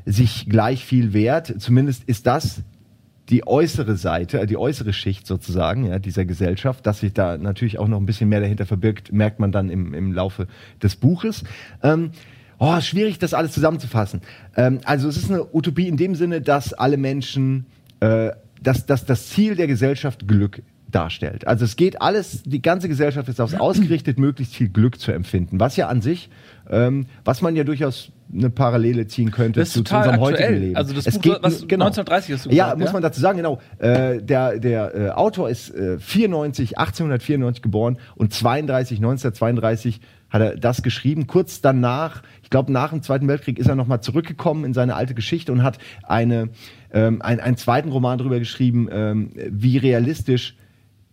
sich gleich viel wert. Zumindest ist das die äußere Seite, äh, die äußere Schicht sozusagen ja, dieser Gesellschaft, dass sich da natürlich auch noch ein bisschen mehr dahinter verbirgt, merkt man dann im, im Laufe des Buches. Ähm, oh, schwierig, das alles zusammenzufassen. Ähm, also es ist eine Utopie in dem Sinne, dass alle Menschen, äh, dass, dass das Ziel der Gesellschaft Glück darstellt. Also es geht alles, die ganze Gesellschaft ist aufs ausgerichtet, möglichst viel Glück zu empfinden, was ja an sich, ähm, was man ja durchaus eine Parallele ziehen könnte Das ist zu, zu unserem aktuell. heutigen Leben. Also das es Buch, geht, was genau. 1930 hast du Ja, gesagt, muss ja? man dazu sagen, genau. Äh, der der äh, Autor ist äh, 94, 1894 geboren und 32, 1932 hat er das geschrieben. Kurz danach, ich glaube nach dem Zweiten Weltkrieg, ist er nochmal zurückgekommen in seine alte Geschichte und hat eine, ähm, ein, einen zweiten Roman darüber geschrieben, ähm, wie realistisch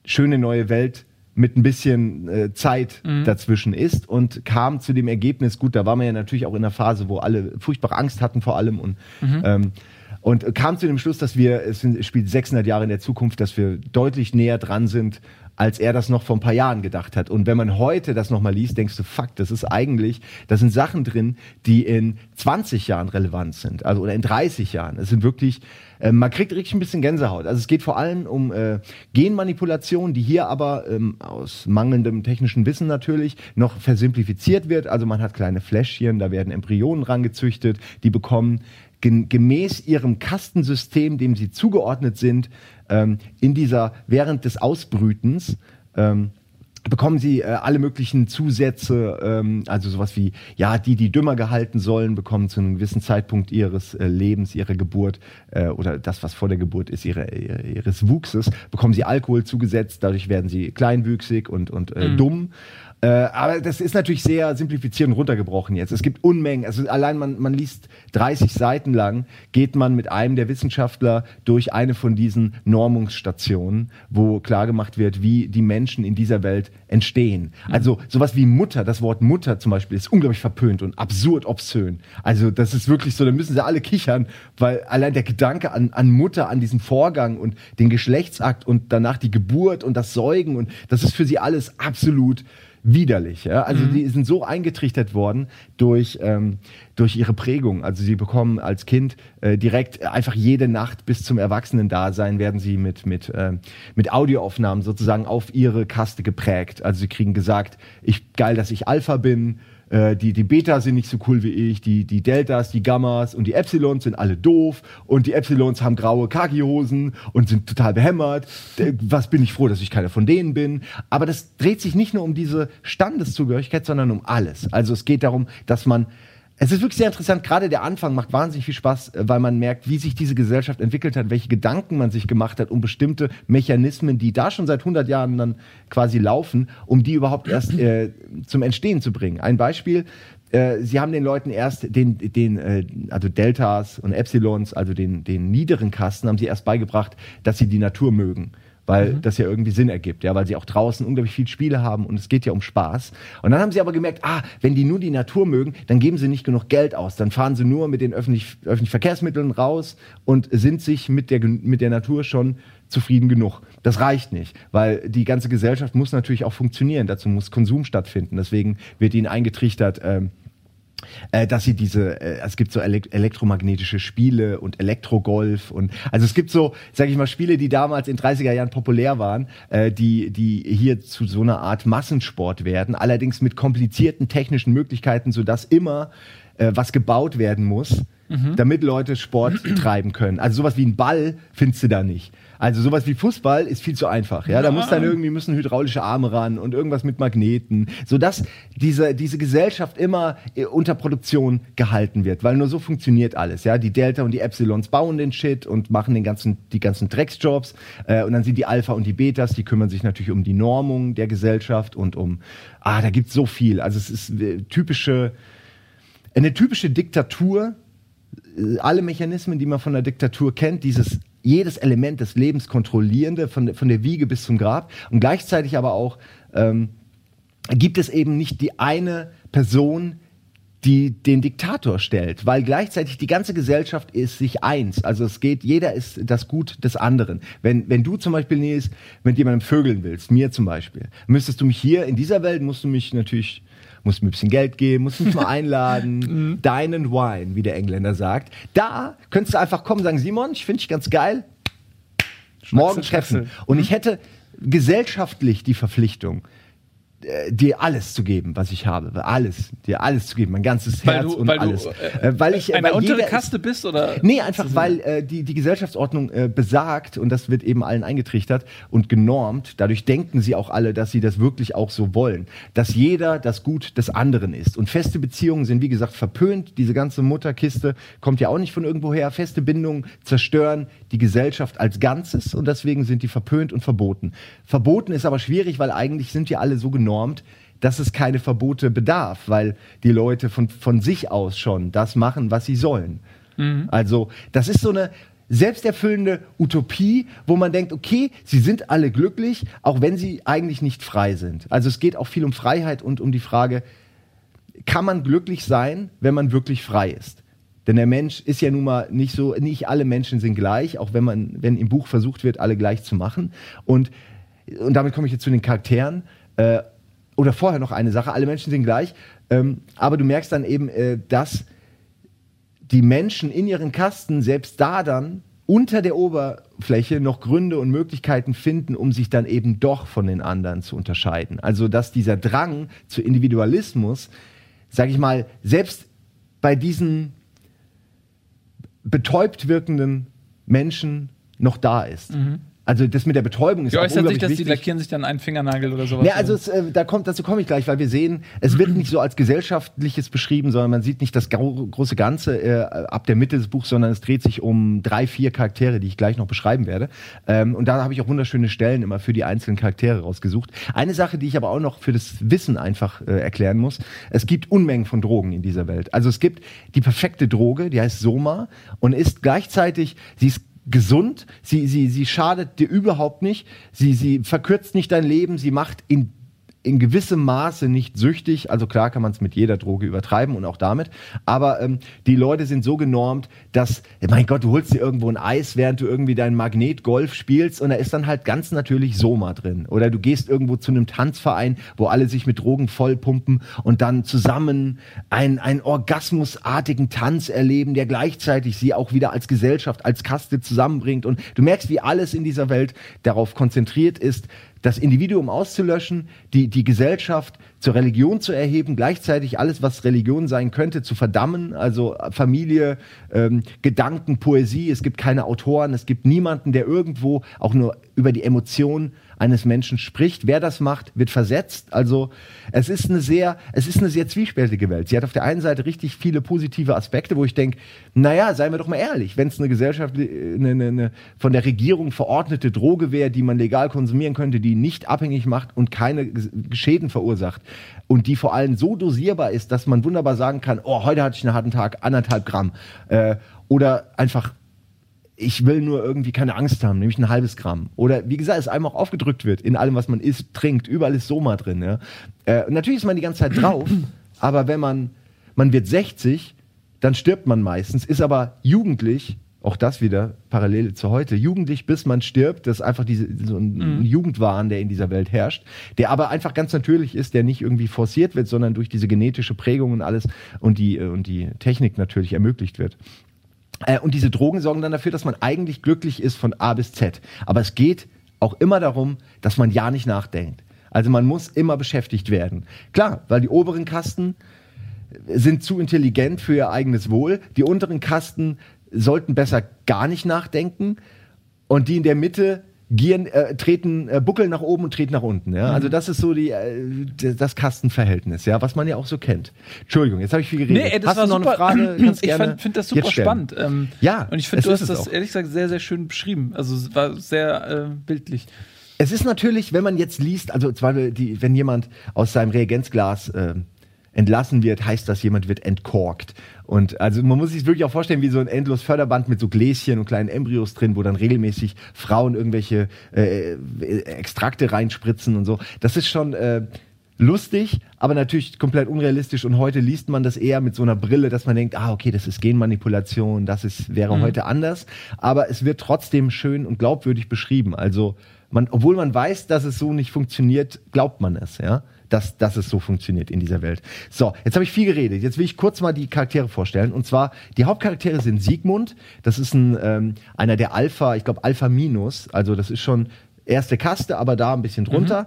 schöne neue Welt mit ein bisschen äh, Zeit Mhm. dazwischen ist und kam zu dem Ergebnis, gut, da war man ja natürlich auch in einer Phase, wo alle furchtbare Angst hatten vor allem und Mhm. ähm, und kam zu dem Schluss, dass wir, es spielt 600 Jahre in der Zukunft, dass wir deutlich näher dran sind, als er das noch vor ein paar Jahren gedacht hat. Und wenn man heute das nochmal liest, denkst du, fuck, das ist eigentlich, da sind Sachen drin, die in 20 Jahren relevant sind, also oder in 30 Jahren. Es sind wirklich, äh, man kriegt richtig ein bisschen Gänsehaut. Also es geht vor allem um äh, Genmanipulation, die hier aber ähm, aus mangelndem technischen Wissen natürlich noch versimplifiziert wird. Also man hat kleine Fläschchen, da werden Embryonen rangezüchtet, die bekommen gemäß ihrem Kastensystem, dem sie zugeordnet sind, ähm, in dieser während des Ausbrütens ähm, bekommen sie äh, alle möglichen Zusätze, ähm, also sowas wie, ja, die, die dümmer gehalten sollen, bekommen zu einem gewissen Zeitpunkt ihres äh, Lebens, ihrer Geburt äh, oder das, was vor der Geburt ist, ihre, ihre, ihres Wuchses, bekommen sie Alkohol zugesetzt, dadurch werden sie kleinwüchsig und, und äh, dumm. Äh, aber das ist natürlich sehr simplifiziert und runtergebrochen jetzt. Es gibt Unmengen. Also allein man, man liest 30 Seiten lang, geht man mit einem der Wissenschaftler durch eine von diesen Normungsstationen, wo klargemacht wird, wie die Menschen in dieser Welt entstehen. Mhm. Also sowas wie Mutter, das Wort Mutter zum Beispiel, ist unglaublich verpönt und absurd obszön. Also das ist wirklich so, da müssen sie alle kichern, weil allein der Gedanke an, an Mutter, an diesen Vorgang und den Geschlechtsakt und danach die Geburt und das Säugen und das ist für sie alles absolut widerlich. Ja? Also mhm. die sind so eingetrichtert worden durch, ähm, durch ihre Prägung. Also sie bekommen als Kind äh, direkt einfach jede Nacht bis zum Erwachsenen-Dasein werden sie mit, mit, äh, mit Audioaufnahmen sozusagen auf ihre Kaste geprägt. Also sie kriegen gesagt, ich geil, dass ich Alpha bin, äh, die, die Beta sind nicht so cool wie ich, die, die Deltas, die Gammas und die Epsilons sind alle doof und die Epsilons haben graue Kaki-Hosen und sind total behämmert. Was bin ich froh, dass ich keiner von denen bin. Aber das dreht sich nicht nur um diese Standeszugehörigkeit, sondern um alles. Also es geht darum, dass man es ist wirklich sehr interessant. Gerade der Anfang macht wahnsinnig viel Spaß, äh, weil man merkt, wie sich diese Gesellschaft entwickelt hat, welche Gedanken man sich gemacht hat, um bestimmte Mechanismen, die da schon seit 100 Jahren dann quasi laufen, um die überhaupt erst äh, zum Entstehen zu bringen. Ein Beispiel. Äh, sie haben den Leuten erst den, den äh, also Deltas und Epsilons, also den, den niederen Kasten, haben sie erst beigebracht, dass sie die Natur mögen weil mhm. das ja irgendwie Sinn ergibt, ja, weil sie auch draußen unglaublich viel Spiele haben und es geht ja um Spaß. Und dann haben sie aber gemerkt, ah, wenn die nur die Natur mögen, dann geben sie nicht genug Geld aus, dann fahren sie nur mit den öffentlich, öffentlichen Verkehrsmitteln raus und sind sich mit der, mit der Natur schon zufrieden genug. Das reicht nicht, weil die ganze Gesellschaft muss natürlich auch funktionieren. Dazu muss Konsum stattfinden. Deswegen wird ihnen eingetrichtert, ähm, äh, dass sie diese, äh, es gibt so elekt elektromagnetische Spiele und Elektrogolf und also es gibt so, sage ich mal, Spiele, die damals in 30er Jahren populär waren, äh, die, die hier zu so einer Art Massensport werden, allerdings mit komplizierten technischen Möglichkeiten, sodass immer äh, was gebaut werden muss, mhm. damit Leute Sport treiben können. Also sowas wie ein Ball findest du da nicht. Also sowas wie Fußball ist viel zu einfach. Ja, da muss dann irgendwie müssen hydraulische Arme ran und irgendwas mit Magneten, sodass diese diese Gesellschaft immer äh, unter Produktion gehalten wird, weil nur so funktioniert alles. Ja, die Delta und die Epsilons bauen den Shit und machen den ganzen die ganzen Drecksjobs äh, und dann sind die Alpha und die Betas, die kümmern sich natürlich um die Normung der Gesellschaft und um ah, da gibt's so viel. Also es ist äh, typische eine typische Diktatur äh, alle Mechanismen, die man von der Diktatur kennt, dieses jedes Element des Lebens kontrollierende, von, von der Wiege bis zum Grab. Und gleichzeitig aber auch ähm, gibt es eben nicht die eine Person, die den Diktator stellt, weil gleichzeitig die ganze Gesellschaft ist sich eins. Also es geht, jeder ist das Gut des anderen. Wenn, wenn du zum Beispiel, Nils, mit jemandem vögeln willst, mir zum Beispiel, müsstest du mich hier in dieser Welt, musst du mich natürlich musst mir ein bisschen Geld geben, musst mich mal einladen. Mhm. Dine and Wine, wie der Engländer sagt. Da könntest du einfach kommen und sagen, Simon, ich finde dich ganz geil. Morgen treffen. Und ich mhm. hätte gesellschaftlich die Verpflichtung, äh, dir alles zu geben, was ich habe, alles, dir alles zu geben, mein ganzes weil Herz du, und weil alles, du, äh, äh, weil ich eine weil untere Kaste bist oder? Nee, einfach weil äh, die die Gesellschaftsordnung äh, besagt und das wird eben allen eingetrichtert und genormt. Dadurch denken sie auch alle, dass sie das wirklich auch so wollen, dass jeder das Gut des anderen ist und feste Beziehungen sind wie gesagt verpönt. Diese ganze Mutterkiste kommt ja auch nicht von irgendwoher. Feste Bindungen zerstören die Gesellschaft als Ganzes und deswegen sind die verpönt und verboten. Verboten ist aber schwierig, weil eigentlich sind wir alle so genormt genormt, dass es keine Verbote bedarf, weil die Leute von, von sich aus schon das machen, was sie sollen. Mhm. Also, das ist so eine selbsterfüllende Utopie, wo man denkt, okay, sie sind alle glücklich, auch wenn sie eigentlich nicht frei sind. Also es geht auch viel um Freiheit und um die Frage, kann man glücklich sein, wenn man wirklich frei ist? Denn der Mensch ist ja nun mal nicht so, nicht alle Menschen sind gleich, auch wenn man, wenn im Buch versucht wird, alle gleich zu machen. Und, und damit komme ich jetzt zu den Charakteren. Äh, oder vorher noch eine Sache, alle Menschen sind gleich, ähm, aber du merkst dann eben, äh, dass die Menschen in ihren Kasten selbst da dann unter der Oberfläche noch Gründe und Möglichkeiten finden, um sich dann eben doch von den anderen zu unterscheiden. Also dass dieser Drang zu Individualismus, sage ich mal, selbst bei diesen betäubt wirkenden Menschen noch da ist. Mhm. Also das mit der Betäubung ist Wie auch äußert sich das? Die wichtig. lackieren sich dann einen Fingernagel oder sowas? Ja, also es, äh, da kommt, dazu komme ich gleich, weil wir sehen, es wird nicht so als gesellschaftliches beschrieben, sondern man sieht nicht das gro große Ganze äh, ab der Mitte des Buchs, sondern es dreht sich um drei, vier Charaktere, die ich gleich noch beschreiben werde. Ähm, und da habe ich auch wunderschöne Stellen immer für die einzelnen Charaktere rausgesucht. Eine Sache, die ich aber auch noch für das Wissen einfach äh, erklären muss: Es gibt Unmengen von Drogen in dieser Welt. Also es gibt die perfekte Droge, die heißt Soma und ist gleichzeitig, sie ist gesund, sie, sie, sie schadet dir überhaupt nicht, sie, sie verkürzt nicht dein Leben, sie macht in in gewissem Maße nicht süchtig. Also klar kann man es mit jeder Droge übertreiben und auch damit. Aber ähm, die Leute sind so genormt, dass, mein Gott, du holst dir irgendwo ein Eis, während du irgendwie deinen Magnet-Golf spielst und da ist dann halt ganz natürlich Soma drin. Oder du gehst irgendwo zu einem Tanzverein, wo alle sich mit Drogen vollpumpen und dann zusammen einen, einen orgasmusartigen Tanz erleben, der gleichzeitig sie auch wieder als Gesellschaft, als Kaste zusammenbringt. Und du merkst, wie alles in dieser Welt darauf konzentriert ist, das Individuum auszulöschen, die, die Gesellschaft zur Religion zu erheben, gleichzeitig alles, was Religion sein könnte, zu verdammen, also Familie, ähm, Gedanken, Poesie, es gibt keine Autoren, es gibt niemanden, der irgendwo auch nur über die Emotionen eines Menschen spricht. Wer das macht, wird versetzt. Also es ist eine sehr, es ist eine sehr zwiespältige Welt. Sie hat auf der einen Seite richtig viele positive Aspekte, wo ich denke, naja, seien wir doch mal ehrlich, wenn es eine Gesellschaft, eine, eine, eine von der Regierung verordnete Droge wäre, die man legal konsumieren könnte, die nicht abhängig macht und keine Schäden verursacht und die vor allem so dosierbar ist, dass man wunderbar sagen kann, oh, heute hatte ich einen harten Tag, anderthalb Gramm. Äh, oder einfach ich will nur irgendwie keine Angst haben, nämlich ein halbes Gramm. Oder wie gesagt, es einem auch aufgedrückt wird in allem, was man isst, trinkt, überall ist Soma drin. Ja? Äh, natürlich ist man die ganze Zeit drauf, aber wenn man, man wird 60, dann stirbt man meistens, ist aber jugendlich, auch das wieder Parallele zu heute, jugendlich bis man stirbt, das ist einfach diese, so ein, ein Jugendwahn, der in dieser Welt herrscht, der aber einfach ganz natürlich ist, der nicht irgendwie forciert wird, sondern durch diese genetische Prägung und alles und die, äh, und die Technik natürlich ermöglicht wird. Äh, und diese Drogen sorgen dann dafür, dass man eigentlich glücklich ist von A bis Z. Aber es geht auch immer darum, dass man ja nicht nachdenkt. Also man muss immer beschäftigt werden. Klar, weil die oberen Kasten sind zu intelligent für ihr eigenes Wohl. Die unteren Kasten sollten besser gar nicht nachdenken. Und die in der Mitte gieren, äh, treten, äh, buckeln nach oben und treten nach unten. Ja? Also das ist so die, äh, das Kastenverhältnis, ja, was man ja auch so kennt. Entschuldigung, jetzt habe ich viel geredet. Nee, ey, das Hast war du noch super. eine Frage? Kannst ich finde das super spannend. Ähm, Ja, und ich finde, du hast das auch. ehrlich gesagt sehr, sehr schön beschrieben. Also es war sehr äh, bildlich. Es ist natürlich, wenn man jetzt liest, also Beispiel, die, wenn jemand aus seinem Reagenzglas äh, entlassen wird, heißt das, jemand wird entkorkt. Und also man muss sich wirklich auch vorstellen, wie so ein endlos Förderband mit so Gläschen und kleinen Embryos drin, wo dann regelmäßig Frauen irgendwelche äh, Extrakte reinspritzen und so. Das ist schon äh, lustig, aber natürlich komplett unrealistisch. Und heute liest man das eher mit so einer Brille, dass man denkt, ah, okay, das ist Genmanipulation, das ist, wäre heute anders. Aber es wird trotzdem schön und glaubwürdig beschrieben. Also man, obwohl man weiß, dass es so nicht funktioniert, glaubt man es, ja. Dass, dass es so funktioniert in dieser Welt. So, jetzt habe ich viel geredet. Jetzt will ich kurz mal die Charaktere vorstellen. Und zwar, die Hauptcharaktere sind Siegmund. Das ist ein, ähm, einer der Alpha, ich glaube Alpha Minus. Also das ist schon erste Kaste, aber da ein bisschen drunter.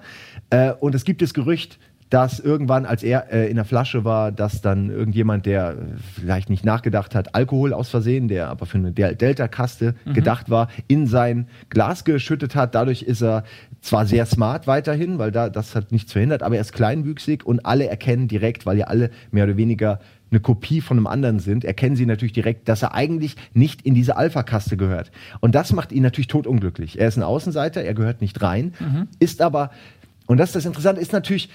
Äh, und es gibt das Gerücht, dass irgendwann, als er äh, in der Flasche war, dass dann irgendjemand, der äh, vielleicht nicht nachgedacht hat, Alkohol aus Versehen, der aber für eine Del Delta-Kaste gedacht war, in sein Glas geschüttet hat. Dadurch ist er zwar sehr smart weiterhin, weil da das hat nichts verhindert, aber er ist kleinwüchsig und alle erkennen direkt, weil ja alle mehr oder weniger eine Kopie von einem anderen sind, erkennen sie natürlich direkt, dass er eigentlich nicht in diese Alpha-Kaste gehört. Und das macht ihn natürlich totunglücklich. Er ist ein Außenseiter, er gehört nicht rein, ist aber, und das ist das Interessante, ist natürlich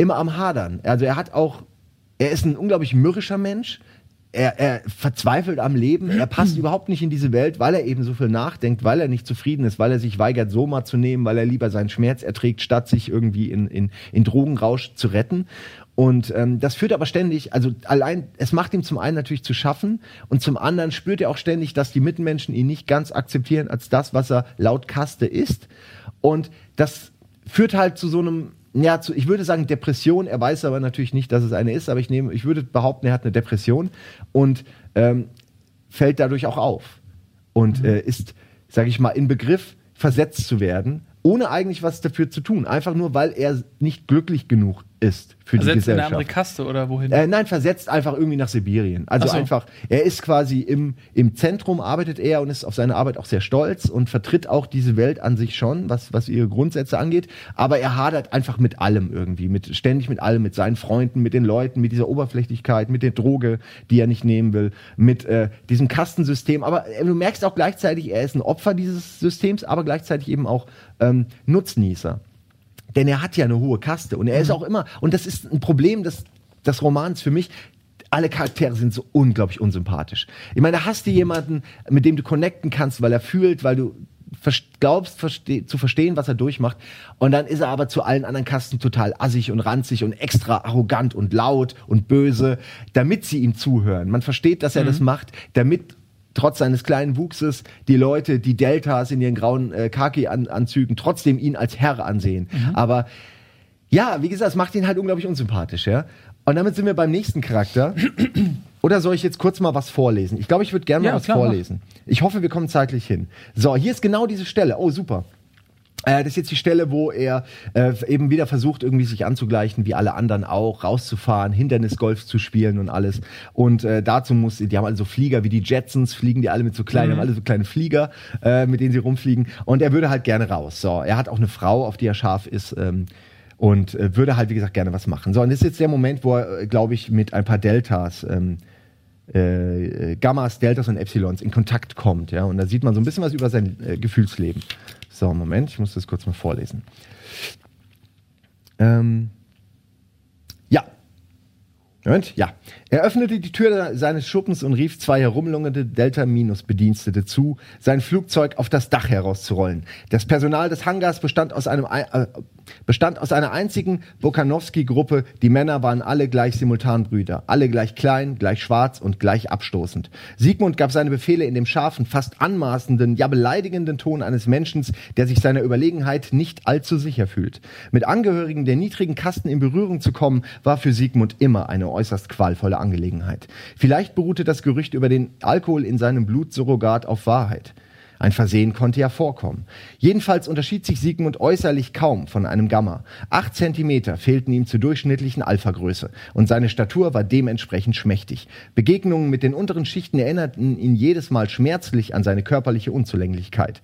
immer am Hadern. Also er hat auch, er ist ein unglaublich mürrischer Mensch. Er, er verzweifelt am Leben, er passt überhaupt nicht in diese Welt, weil er eben so viel nachdenkt, weil er nicht zufrieden ist, weil er sich weigert, Soma zu nehmen, weil er lieber seinen Schmerz erträgt, statt sich irgendwie in, in, in Drogenrausch zu retten. Und ähm, das führt aber ständig, also allein, es macht ihm zum einen natürlich zu schaffen und zum anderen spürt er auch ständig, dass die Mitmenschen ihn nicht ganz akzeptieren als das, was er laut Kaste ist. Und das führt halt zu so einem, ja, zu, ich würde sagen Depression. Er weiß aber natürlich nicht, dass es eine ist, aber ich nehme, ich würde behaupten, er hat eine Depression und ähm, fällt dadurch auch auf und äh, ist, sage ich mal, in Begriff versetzt zu werden, ohne eigentlich was dafür zu tun, einfach nur, weil er nicht glücklich genug ist für die Versetzt in eine Gesellschaft. andere Kaste oder wohin? Äh, nein, versetzt einfach irgendwie nach Sibirien. Also so. einfach, er ist quasi im, im Zentrum, arbeitet er und ist auf seine Arbeit auch sehr stolz und vertritt auch diese Welt an sich schon, was, was ihre Grundsätze angeht. Aber er hadert einfach mit allem irgendwie, mit, ständig mit allem, mit seinen Freunden, mit den Leuten, mit dieser Oberflächlichkeit, mit der Droge, die er nicht nehmen will, mit äh, diesem Kastensystem. Aber äh, du merkst auch gleichzeitig, er ist ein Opfer dieses Systems, aber gleichzeitig eben auch ähm, Nutznießer. Denn er hat ja eine hohe Kaste und er ist auch immer, und das ist ein Problem des, des Romans für mich, alle Charaktere sind so unglaublich unsympathisch. Ich meine, da hast du jemanden, mit dem du connecten kannst, weil er fühlt, weil du glaubst verste zu verstehen, was er durchmacht. Und dann ist er aber zu allen anderen Kasten total assig und ranzig und extra arrogant und laut und böse, damit sie ihm zuhören. Man versteht, dass er das macht, damit trotz seines kleinen Wuchses die Leute, die Deltas in ihren grauen äh, Khaki-Anzügen, trotzdem ihn als Herr ansehen. Aber ja, wie gesagt, es macht ihn halt unglaublich unsympathisch, ja. Und damit sind wir beim nächsten Charakter. Oder soll ich jetzt kurz mal was vorlesen? Ich glaube, ich würde gerne mal Ja, was klar, mach. vorlesen. Ich hoffe, wir kommen zeitlich hin. So, hier ist genau diese Stelle. Oh, super. Äh, das ist jetzt die Stelle, wo er äh, eben wieder versucht, irgendwie sich anzugleichen, wie alle anderen auch, rauszufahren, Hindernisgolf zu spielen und alles. Und äh, dazu muss, die haben alle so Flieger wie die Jetsons, fliegen die alle mit so kleinen, haben alle so kleine Flieger, äh, mit denen sie rumfliegen. Und er würde halt gerne raus. So, er hat auch eine Frau, auf die er scharf ist. Ähm, und äh, würde halt, wie gesagt, gerne was machen. So, und das ist jetzt der Moment, wo er, äh, glaube ich, mit ein paar Deltas, ähm, äh, äh, Gammas, Deltas und Epsilons in Kontakt kommt. Ja? Und da sieht man so ein bisschen was über sein Gefühlsleben. So, Moment, ich muss das kurz mal vorlesen. Ähm, ja. Moment, ja. Er öffnete die Tür seines Schuppens und rief zwei herumlungernde Delta-Minus-Bedienstete zu, sein Flugzeug auf das Dach herauszurollen. Das Personal des Hangars bestand aus, einem, ei- äh, bestand aus einer einzigen Bokanowski-Gruppe. Die Männer waren alle gleich Simultanbrüder. Alle gleich klein, gleich schwarz und gleich abstoßend. Siegmund gab seine Befehle in dem scharfen, fast anmaßenden, ja beleidigenden Ton eines Menschen, der sich seiner Überlegenheit nicht allzu sicher fühlt. Mit Angehörigen der niedrigen Kasten in Berührung zu kommen, war für Siegmund immer eine äußerst qualvolle Angelegenheit. Vielleicht beruhte das Gerücht über den Alkohol in seinem Blutsurrogat auf Wahrheit. Ein Versehen konnte ja vorkommen. Jedenfalls unterschied sich Siegmund äußerlich kaum von einem Gamma. Acht Zentimeter fehlten ihm zur durchschnittlichen Alpha-Größe und seine Statur war dementsprechend schmächtig. Begegnungen mit den unteren Schichten erinnerten ihn jedes Mal schmerzlich an seine körperliche Unzulänglichkeit.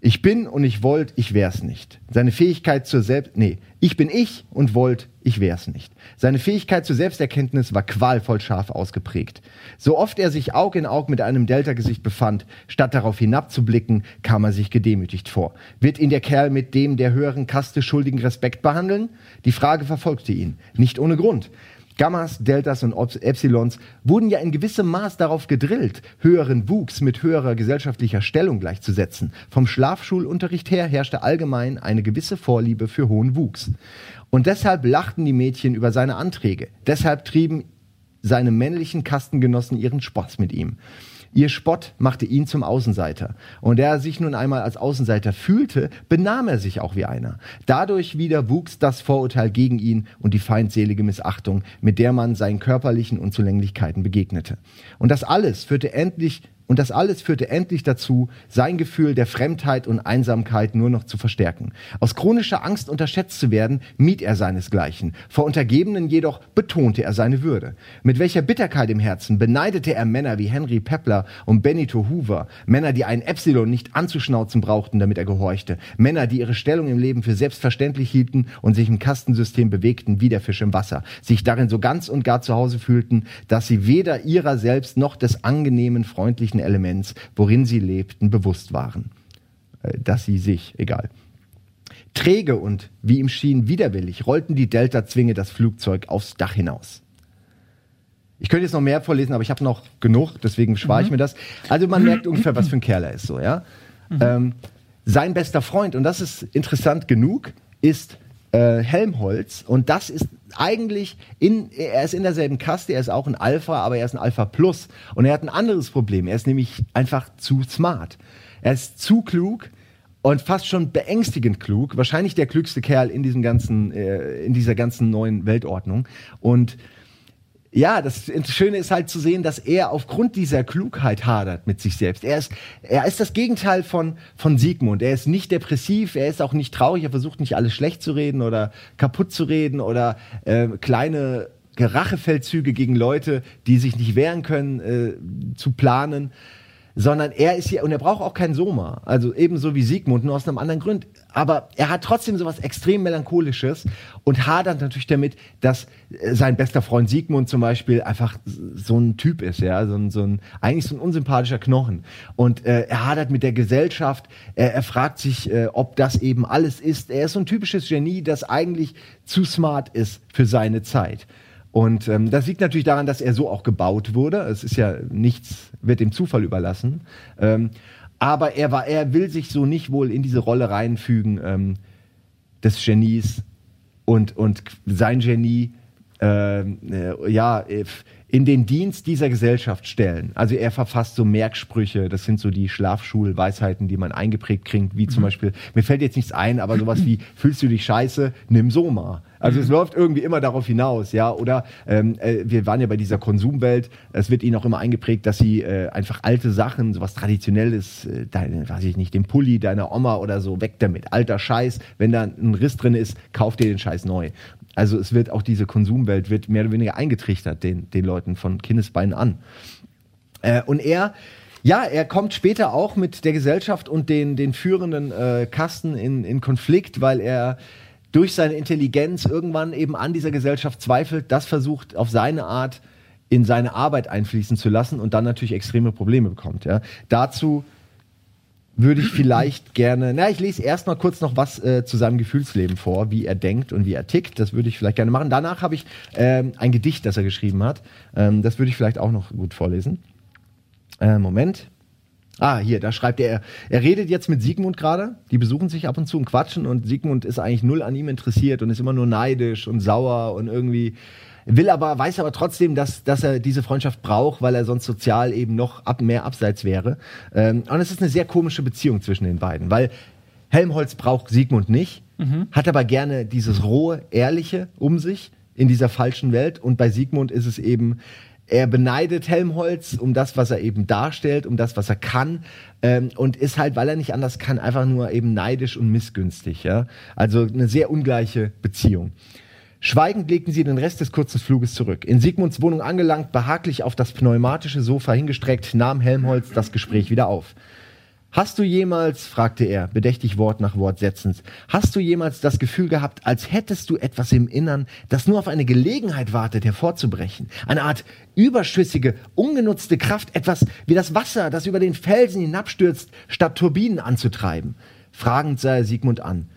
Ich bin und ich wollt, ich wär's nicht. Seine Fähigkeit zur Selbst, nee, ich bin ich und wollt, ich wär's nicht. Seine Fähigkeit zur Selbsterkenntnis war qualvoll scharf ausgeprägt. So oft er sich Aug in Aug mit einem Delta-Gesicht befand, statt darauf hinabzublicken, kam er sich gedemütigt vor. Wird ihn der Kerl mit dem der höheren Kaste schuldigen Respekt behandeln? Die Frage verfolgte ihn. Nicht ohne Grund. Gammas, Deltas und Epsilons wurden ja in gewissem Maß darauf gedrillt, höheren Wuchs mit höherer gesellschaftlicher Stellung gleichzusetzen. Vom Schlafschulunterricht her herrschte allgemein eine gewisse Vorliebe für hohen Wuchs. Und deshalb lachten die Mädchen über seine Anträge. Deshalb trieben seine männlichen Kastengenossen ihren Spaß mit ihm. Ihr Spott machte ihn zum Außenseiter. Und da er sich nun einmal als Außenseiter fühlte, benahm er sich auch wie einer. Dadurch wieder wuchs das Vorurteil gegen ihn und die feindselige Missachtung, mit der man seinen körperlichen Unzulänglichkeiten begegnete. Und das alles führte endlich und das alles führte endlich dazu, sein Gefühl der Fremdheit und Einsamkeit nur noch zu verstärken. Aus chronischer Angst unterschätzt zu werden, mied er seinesgleichen. Vor Untergebenen jedoch betonte er seine Würde. Mit welcher Bitterkeit im Herzen beneidete er Männer wie Henry Pepler und Benito Hoover. Männer, die einen Epsilon nicht anzuschnauzen brauchten, damit er gehorchte. Männer, die ihre Stellung im Leben für selbstverständlich hielten und sich im Kastensystem bewegten wie der Fisch im Wasser. Sich darin so ganz und gar zu Hause fühlten, dass sie weder ihrer selbst noch des angenehmen, freundlichen Elements, worin sie lebten, bewusst waren. Äh, Dass sie sich, egal. Träge und, wie ihm schien, widerwillig rollten die Delta-Zwinge das Flugzeug aufs Dach hinaus. Ich könnte jetzt noch mehr vorlesen, aber ich habe noch genug, deswegen spare ich mir das. Also man merkt ungefähr, was für ein Kerl er ist, so, ja. Ähm, sein bester Freund, und das ist interessant genug, ist äh, Helmholtz. Und das ist eigentlich, in, er ist in derselben Kaste, er ist auch ein Alpha, aber er ist ein Alpha Plus. Und er hat ein anderes Problem. Er ist nämlich einfach zu smart. Er ist zu klug und fast schon beängstigend klug. Wahrscheinlich der klügste Kerl in diesem ganzen, äh, in dieser ganzen neuen Weltordnung. Und ja, das Schöne ist halt zu sehen, dass er aufgrund dieser Klugheit hadert mit sich selbst. Er ist, er ist das Gegenteil von, von Sigmund. Er ist nicht depressiv, er ist auch nicht traurig, er versucht nicht alles schlecht zu reden oder kaputt zu reden oder äh, kleine Rachefeldzüge gegen Leute, die sich nicht wehren können, äh, zu planen sondern er ist hier, und er braucht auch keinen Soma, also ebenso wie Sigmund, nur aus einem anderen Grund. Aber er hat trotzdem sowas extrem Melancholisches und hadert natürlich damit, dass äh, sein bester Freund Sigmund zum Beispiel einfach so ein Typ ist, ja, so ein, so ein eigentlich so ein unsympathischer Knochen. Und äh, er hadert mit der Gesellschaft, er, er fragt sich, äh, ob das eben alles ist. Er ist so ein typisches Genie, das eigentlich zu smart ist für seine Zeit. Und ähm, das liegt natürlich daran, dass er so auch gebaut wurde. Es ist ja nichts, wird dem Zufall überlassen. Ähm, aber er war, er will sich so nicht wohl in diese Rolle reinfügen ähm, des Genies und und sein Genie ähm, äh, ja in den Dienst dieser Gesellschaft stellen. Also er verfasst so Merksprüche, das sind so die Schlafschulweisheiten, die man eingeprägt kriegt, wie zum mhm. Beispiel, mir fällt jetzt nichts ein, aber sowas wie, fühlst du dich scheiße, nimm Soma. Also mhm. es läuft irgendwie immer darauf hinaus, ja. Oder ähm, äh, wir waren ja bei dieser Konsumwelt, es wird ihnen auch immer eingeprägt, dass sie äh, einfach alte Sachen, sowas Traditionelles, äh, deine, weiß ich nicht, den Pulli deiner Oma oder so, weg damit. Alter Scheiß, wenn da ein Riss drin ist, kauf dir den Scheiß neu. Also es wird auch diese Konsumwelt wird mehr oder weniger eingetrichtert den, den Leuten von Kindesbeinen an. Äh, und er, ja, er kommt später auch mit der Gesellschaft und den, den führenden äh, Kasten in, in Konflikt, weil er durch seine Intelligenz irgendwann eben an dieser Gesellschaft zweifelt, das versucht auf seine Art in seine Arbeit einfließen zu lassen und dann natürlich extreme Probleme bekommt. Ja. Dazu würde ich vielleicht gerne, na, ich lese erstmal kurz noch was äh, zu seinem Gefühlsleben vor, wie er denkt und wie er tickt. Das würde ich vielleicht gerne machen. Danach habe ich ähm, ein Gedicht, das er geschrieben hat. Ähm, das würde ich vielleicht auch noch gut vorlesen. Äh, Moment. Ah, hier, da schreibt er, er redet jetzt mit Sigmund gerade. Die besuchen sich ab und zu und quatschen und Sigmund ist eigentlich null an ihm interessiert und ist immer nur neidisch und sauer und irgendwie will aber, weiß aber trotzdem, dass, dass er diese Freundschaft braucht, weil er sonst sozial eben noch ab, mehr abseits wäre. Ähm, und es ist eine sehr komische Beziehung zwischen den beiden, weil Helmholtz braucht Sigmund nicht, mhm. hat aber gerne dieses rohe, ehrliche um sich in dieser falschen Welt. Und bei Sigmund ist es eben, er beneidet Helmholtz um das, was er eben darstellt, um das, was er kann ähm, und ist halt, weil er nicht anders kann, einfach nur eben neidisch und missgünstig. Ja? Also eine sehr ungleiche Beziehung. Schweigend legten sie den Rest des kurzen Fluges zurück. In Sigmunds Wohnung angelangt, behaglich auf das pneumatische Sofa hingestreckt, nahm Helmholtz das Gespräch wieder auf. Hast du jemals, fragte er, bedächtig Wort nach Wort setzend, hast du jemals das Gefühl gehabt, als hättest du etwas im Innern, das nur auf eine Gelegenheit wartet, hervorzubrechen? Eine Art überschüssige, ungenutzte Kraft, etwas wie das Wasser, das über den Felsen hinabstürzt, statt Turbinen anzutreiben? Fragend sah er Sigmund an.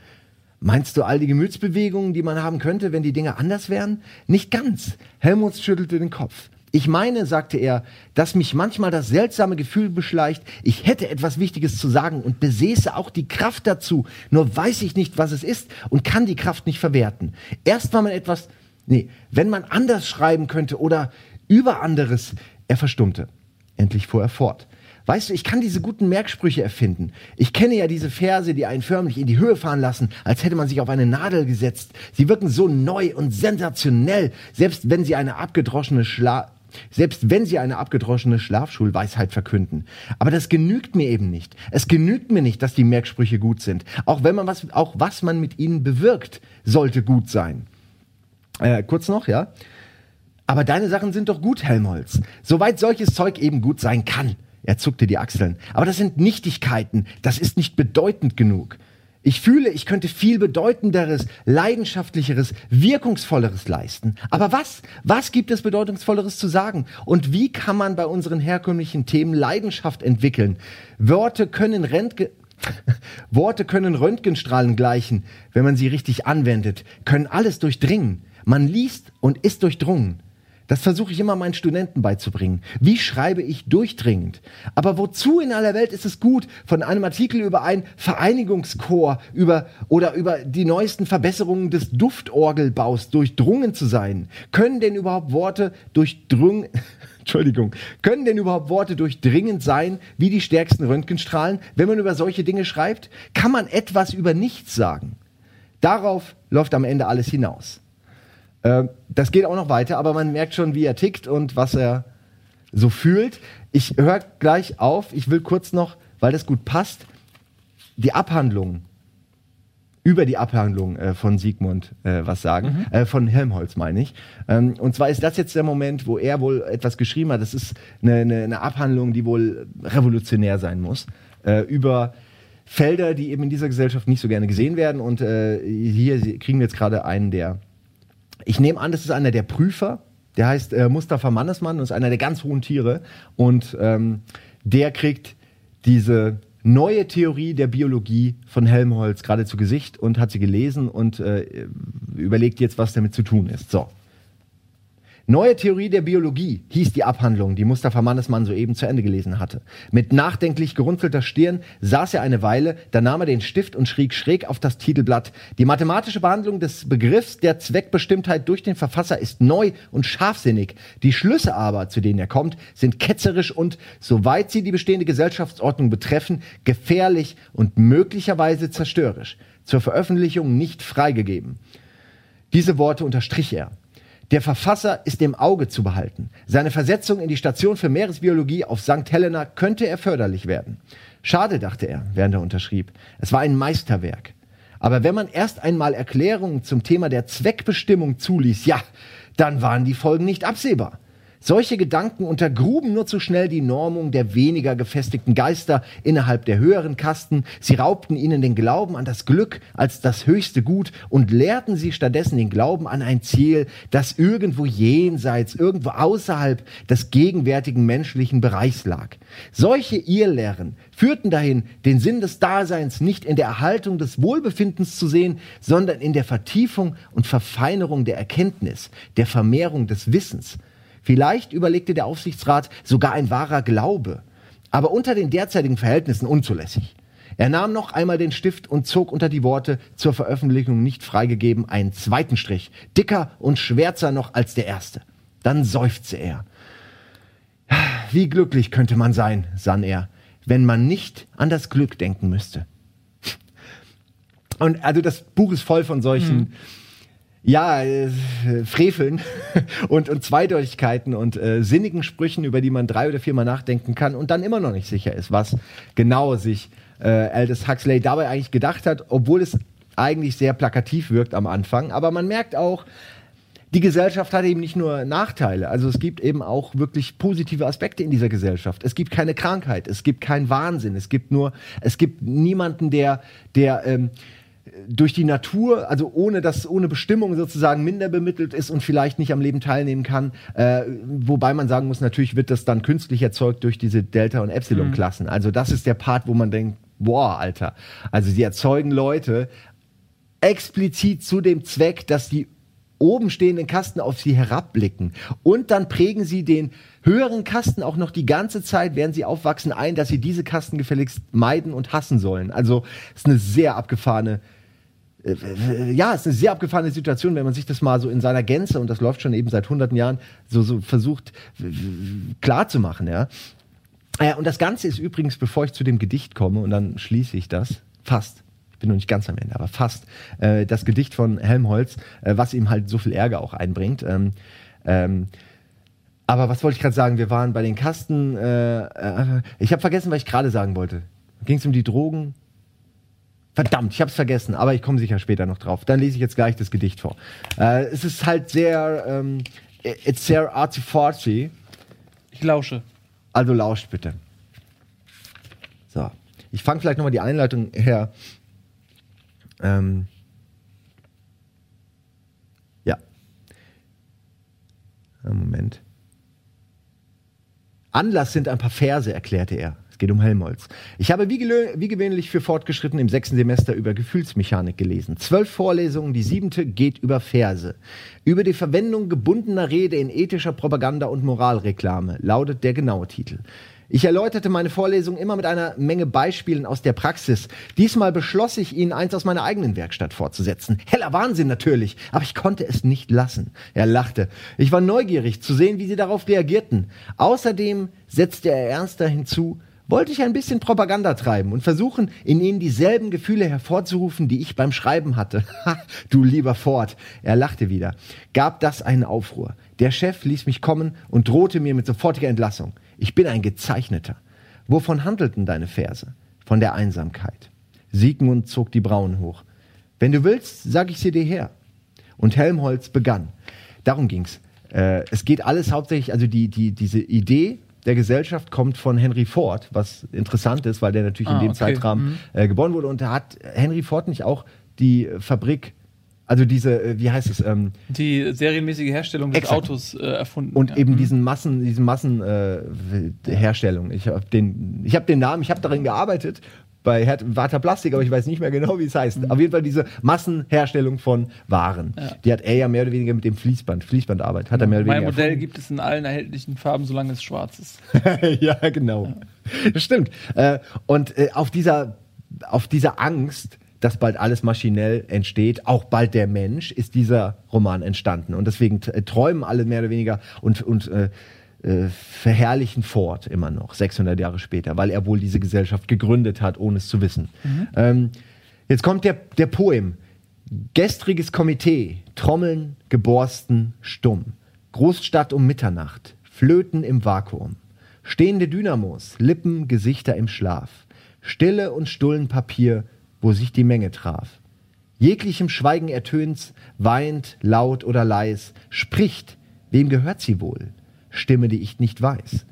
Meinst du all die Gemütsbewegungen, die man haben könnte, wenn die Dinge anders wären? Nicht ganz. Helmut schüttelte den Kopf. Ich meine, sagte er, dass mich manchmal das seltsame Gefühl beschleicht, ich hätte etwas Wichtiges zu sagen und besäße auch die Kraft dazu, nur weiß ich nicht, was es ist und kann die Kraft nicht verwerten. Erst wenn man etwas, nee, wenn man anders schreiben könnte oder über anderes, er verstummte. Endlich fuhr er fort. Weißt du, ich kann diese guten Merksprüche erfinden. Ich kenne ja diese Verse, die einen förmlich in die Höhe fahren lassen, als hätte man sich auf eine Nadel gesetzt. Sie wirken so neu und sensationell, selbst wenn sie eine abgedroschene Schla selbst wenn sie eine abgedroschene Schlafschulweisheit verkünden. Aber das genügt mir eben nicht. Es genügt mir nicht, dass die Merksprüche gut sind. Auch wenn man was, auch was man mit ihnen bewirkt, sollte gut sein. Äh, kurz noch, ja. Aber deine Sachen sind doch gut, Helmholtz. Soweit solches Zeug eben gut sein kann. Er zuckte die Achseln. Aber das sind Nichtigkeiten. Das ist nicht bedeutend genug. Ich fühle, ich könnte viel bedeutenderes, leidenschaftlicheres, wirkungsvolleres leisten. Aber was? Was gibt es bedeutungsvolleres zu sagen? Und wie kann man bei unseren herkömmlichen Themen Leidenschaft entwickeln? Worte können Rentgen Worte können Röntgenstrahlen gleichen, wenn man sie richtig anwendet, können alles durchdringen. Man liest und ist durchdrungen. Das versuche ich immer meinen Studenten beizubringen. Wie schreibe ich durchdringend? Aber wozu in aller Welt ist es gut, von einem Artikel über ein Vereinigungschor über, oder über die neuesten Verbesserungen des Duftorgelbaus durchdrungen zu sein? Können denn überhaupt Worte durchdrungen, Entschuldigung, können denn überhaupt Worte durchdringend sein, wie die stärksten Röntgenstrahlen, wenn man über solche Dinge schreibt? Kann man etwas über nichts sagen? Darauf läuft am Ende alles hinaus. Äh, das geht auch noch weiter, aber man merkt schon, wie er tickt und was er so fühlt. Ich höre gleich auf. Ich will kurz noch, weil das gut passt, die Abhandlung über die Abhandlung äh, von Sigmund äh, was sagen, mhm. äh, von Helmholtz meine ich. Ähm, und zwar ist das jetzt der Moment, wo er wohl etwas geschrieben hat. Das ist eine, eine, eine Abhandlung, die wohl revolutionär sein muss, äh, über Felder, die eben in dieser Gesellschaft nicht so gerne gesehen werden. Und äh, hier kriegen wir jetzt gerade einen der, ich nehme an, das ist einer der Prüfer, der heißt äh, Mustafa Mannesmann und ist einer der ganz hohen Tiere. Und ähm, der kriegt diese neue Theorie der Biologie von Helmholtz gerade zu Gesicht und hat sie gelesen und äh, überlegt jetzt, was damit zu tun ist. So. Neue Theorie der Biologie hieß die Abhandlung, die Mustafa Mannesmann soeben zu Ende gelesen hatte. Mit nachdenklich gerunzelter Stirn saß er eine Weile, dann nahm er den Stift und schrieb schräg auf das Titelblatt. Die mathematische Behandlung des Begriffs der Zweckbestimmtheit durch den Verfasser ist neu und scharfsinnig. Die Schlüsse aber, zu denen er kommt, sind ketzerisch und, soweit sie die bestehende Gesellschaftsordnung betreffen, gefährlich und möglicherweise zerstörerisch. Zur Veröffentlichung nicht freigegeben. Diese Worte unterstrich er. Der Verfasser ist im Auge zu behalten. Seine Versetzung in die Station für Meeresbiologie auf St. Helena könnte erforderlich werden. Schade, dachte er, während er unterschrieb. Es war ein Meisterwerk. Aber wenn man erst einmal Erklärungen zum Thema der Zweckbestimmung zuließ, ja, dann waren die Folgen nicht absehbar. Solche Gedanken untergruben nur zu schnell die Normung der weniger gefestigten Geister innerhalb der höheren Kasten. Sie raubten ihnen den Glauben an das Glück als das höchste Gut und lehrten sie stattdessen den Glauben an ein Ziel, das irgendwo jenseits, irgendwo außerhalb des gegenwärtigen menschlichen Bereichs lag. Solche Irrlehren führten dahin, den Sinn des Daseins nicht in der Erhaltung des Wohlbefindens zu sehen, sondern in der Vertiefung und Verfeinerung der Erkenntnis, der Vermehrung des Wissens. Vielleicht überlegte der Aufsichtsrat sogar ein wahrer Glaube, aber unter den derzeitigen Verhältnissen unzulässig. Er nahm noch einmal den Stift und zog unter die Worte zur Veröffentlichung nicht freigegeben einen zweiten Strich, dicker und schwärzer noch als der erste. Dann seufzte er. Wie glücklich könnte man sein, sann er, wenn man nicht an das Glück denken müsste. Und also das Buch ist voll von solchen hm ja, äh, Freveln und, und Zweideutigkeiten und äh, sinnigen Sprüchen, über die man drei oder viermal nachdenken kann und dann immer noch nicht sicher ist, was genau sich äh, Aldous Huxley dabei eigentlich gedacht hat, obwohl es eigentlich sehr plakativ wirkt am Anfang. Aber man merkt auch, die Gesellschaft hat eben nicht nur Nachteile. Also es gibt eben auch wirklich positive Aspekte in dieser Gesellschaft. Es gibt keine Krankheit, es gibt keinen Wahnsinn, es gibt nur, es gibt niemanden, der, der ähm, durch die Natur, also ohne dass ohne Bestimmung sozusagen minder bemittelt ist und vielleicht nicht am Leben teilnehmen kann. Äh, wobei man sagen muss, natürlich wird das dann künstlich erzeugt durch diese Delta- und Epsilon-Klassen. Mhm. Also das ist der Part, wo man denkt, boah, Alter. Also sie erzeugen Leute explizit zu dem Zweck, dass die oben stehenden Kasten auf sie herabblicken. Und dann prägen sie den höheren Kasten auch noch die ganze Zeit, während sie aufwachsen, ein, dass sie diese Kasten gefälligst meiden und hassen sollen. Also ist eine sehr abgefahrene ja, es ist eine sehr abgefahrene Situation, wenn man sich das mal so in seiner Gänze, und das läuft schon eben seit hunderten Jahren, so, so versucht klar zu machen, ja. Äh, und das Ganze ist übrigens, bevor ich zu dem Gedicht komme, und dann schließe ich das, fast, ich bin noch nicht ganz am Ende, aber fast, äh, das Gedicht von Helmholtz, äh, was ihm halt so viel Ärger auch einbringt. Ähm, ähm, aber was wollte ich gerade sagen? Wir waren bei den Kasten. Äh, äh, ich habe vergessen, was ich gerade sagen wollte. Ging es um die Drogen? Verdammt, ich habe es vergessen, aber ich komme sicher später noch drauf. Dann lese ich jetzt gleich das Gedicht vor. Äh, es ist halt sehr, ähm, it's sehr artsy-fartsy. Ich lausche. Also lauscht bitte. So, ich fange vielleicht nochmal die Einleitung her. Ähm, ja. Moment. Anlass sind ein paar Verse, erklärte er. Es geht um Helmholtz. Ich habe wie, wie gewöhnlich für Fortgeschritten im sechsten Semester über Gefühlsmechanik gelesen. Zwölf Vorlesungen, die siebente geht über Verse. Über die Verwendung gebundener Rede in ethischer Propaganda und Moralreklame lautet der genaue Titel. Ich erläuterte meine Vorlesung immer mit einer Menge Beispielen aus der Praxis. Diesmal beschloss ich, Ihnen eins aus meiner eigenen Werkstatt fortzusetzen. Heller Wahnsinn natürlich, aber ich konnte es nicht lassen. Er lachte. Ich war neugierig zu sehen, wie Sie darauf reagierten. Außerdem setzte er ernster hinzu, wollte ich ein bisschen Propaganda treiben und versuchen, in ihnen dieselben Gefühle hervorzurufen, die ich beim Schreiben hatte. Ha, du lieber Ford. Er lachte wieder. Gab das einen Aufruhr. Der Chef ließ mich kommen und drohte mir mit sofortiger Entlassung. Ich bin ein Gezeichneter. Wovon handelten deine Verse? Von der Einsamkeit. Siegmund zog die Brauen hoch. Wenn du willst, sag ich sie dir her. Und Helmholtz begann. Darum ging's. Äh, es geht alles hauptsächlich, also die, die, diese Idee der Gesellschaft kommt von Henry Ford, was interessant ist, weil der natürlich Ah, in dem okay. Zeitrahmen Mhm. äh, geboren wurde. Und da hat Henry Ford nicht auch die Fabrik, also diese, äh, wie heißt es, ähm, Die serienmäßige Herstellung des Exakt. Autos äh, erfunden. und ja. eben Mhm. diesen Massen, diesen Massenherstellung. Äh, Herstellung. ich habe den, ich habe den Namen, ich habe darin gearbeitet bei Her Warta Plastik, aber ich weiß nicht mehr genau, wie es heißt. Auf jeden Fall diese Massenherstellung von Waren. Mhm. Ja. Die hat er ja mehr oder weniger mit dem Fließband, Fließbandarbeit, hat er mehr oder mein weniger Modell erfunden. gibt es in allen erhältlichen Farben, solange es schwarz ist. ja, genau. Das stimmt. Äh, und äh, auf dieser, auf dieser Angst, dass bald alles maschinell entsteht, auch bald der Mensch, ist dieser Roman entstanden. Und deswegen träumen alle mehr oder weniger und, und äh, äh, verherrlichen Ford immer noch, 600 Jahre später, weil er wohl diese Gesellschaft gegründet hat, ohne es zu wissen. Ähm, jetzt kommt der, der Poem. Gestriges Komitee, Trommeln, geborsten, stumm. Großstadt um Mitternacht, Flöten im Vakuum. Stehende Dynamos, Lippen, Gesichter im Schlaf. Stille und stullen Papier, wo sich die Menge traf. Jeglichem Schweigen ertönt's, weint, laut oder leis, spricht, wem gehört sie wohl? Stimme, die ich nicht weiß.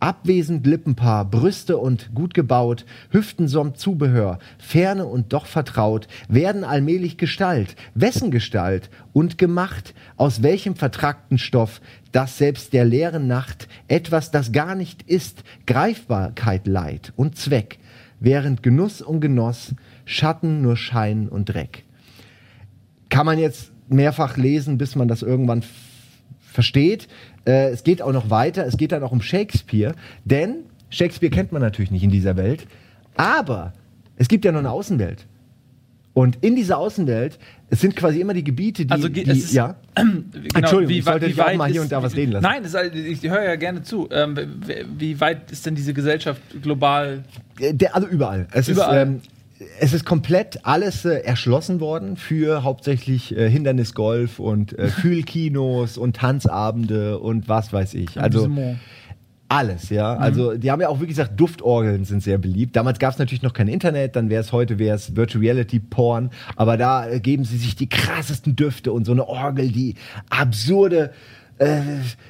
Abwesend Lippenpaar, Brüste und gut gebaut, Hüften samt Zubehör, ferne und doch vertraut, werden allmählich Gestalt, wessen Gestalt und gemacht, aus welchem vertrackten Stoff, dass selbst der leeren Nacht etwas, das gar nicht ist, Greifbarkeit leiht und Zweck, während Genuss und Genoss, Schatten nur Schein und Dreck kann man jetzt mehrfach lesen, bis man das irgendwann versteht. Äh, es geht auch noch weiter, es geht dann auch um Shakespeare, denn Shakespeare kennt man natürlich nicht in dieser Welt, aber es gibt ja noch eine Außenwelt. Und in dieser Außenwelt, es sind quasi immer die Gebiete, die, Also die es ist- ja, Genau, Entschuldigung, ich wei- sollte dich auch mal hier ist- und da was reden lassen. Nein, ist, ich höre ja gerne zu. Ähm, wie, wie weit ist denn diese Gesellschaft global? Äh, Der, also überall. Es Überall. ist, ähm, es ist komplett alles äh, erschlossen worden für hauptsächlich äh, Hindernisgolf und äh, Fühlkinos und Tanzabende und was weiß ich. Also alles, ja. Also die haben ja auch wirklich gesagt, Duftorgeln sind sehr beliebt. Damals gab es natürlich noch kein Internet, dann wäre es heute wäre es Virtual Reality Porn, aber da äh, geben sie sich die krassesten Düfte und so eine Orgel, die absurde äh,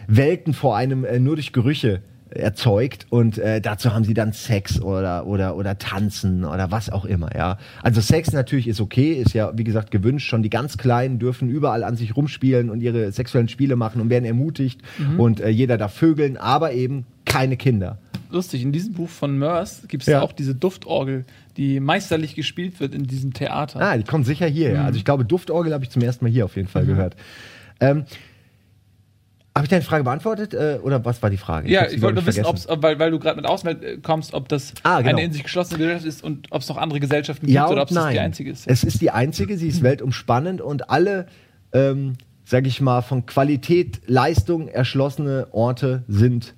Welten vor einem äh, nur durch Gerüche erzeugt und äh, dazu haben sie dann Sex oder oder oder tanzen oder was auch immer ja. Also Sex natürlich ist okay ist ja wie gesagt gewünscht. Schon die ganz kleinen dürfen überall an sich rumspielen und ihre sexuellen Spiele machen und werden ermutigt und äh, jeder darf vögeln aber eben keine Kinder. Lustig, in diesem Buch von Mörs gibt es Ja. auch diese Duftorgel, die meisterlich gespielt wird in diesem Theater. ah die kommen sicher hierher. Also ich glaube Duftorgel habe ich zum ersten Mal hier auf jeden Fall gehört. Ähm, habe ich deine Frage beantwortet äh, oder was war die Frage Ja, ich glaub wollte nur wissen, ob's, weil, weil du gerade mit Außenwelt äh, kommst, ob das Ah, genau. eine in sich geschlossene Gesellschaft ist und ob es noch andere Gesellschaften Ja gibt oder ob es die einzige ist. Es ist die einzige, sie ist weltumspannend und alle, ähm, sag ich mal, von Qualität, Leistung erschlossene Orte sind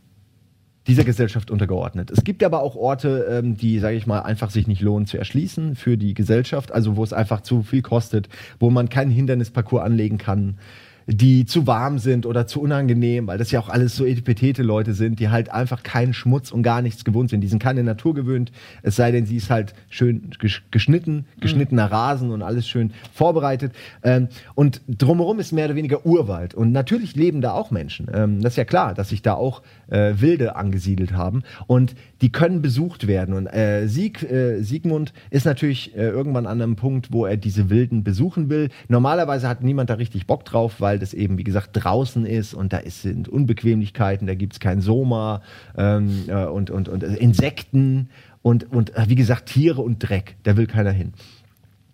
dieser Gesellschaft untergeordnet. Es gibt aber auch Orte, ähm, die, sage ich mal, einfach sich nicht lohnen zu erschließen für die Gesellschaft, also wo es einfach zu viel kostet, wo man keinen Hindernisparcours anlegen kann, die zu warm sind oder zu unangenehm, weil das ja auch alles so etipetete Leute sind, die halt einfach keinen Schmutz und gar nichts gewohnt sind. Die sind keine Natur gewöhnt, es sei denn, sie ist halt schön gesch- geschnitten, geschnittener Rasen und alles schön vorbereitet. Ähm, und drumherum ist mehr oder weniger Urwald. Und natürlich leben da auch Menschen. Ähm, das ist ja klar, dass sich da auch äh, Wilde angesiedelt haben. Und die können besucht werden. Und äh, Sieg, äh, Siegmund ist natürlich irgendwann an einem Punkt, wo er diese Wilden besuchen will. Normalerweise hat niemand da richtig Bock drauf, weil das eben, wie gesagt, draußen ist und da ist, sind Unbequemlichkeiten, da gibt's kein Soma ähm, äh, und, und, und Insekten und, und äh, wie gesagt, Tiere und Dreck. Da will keiner hin.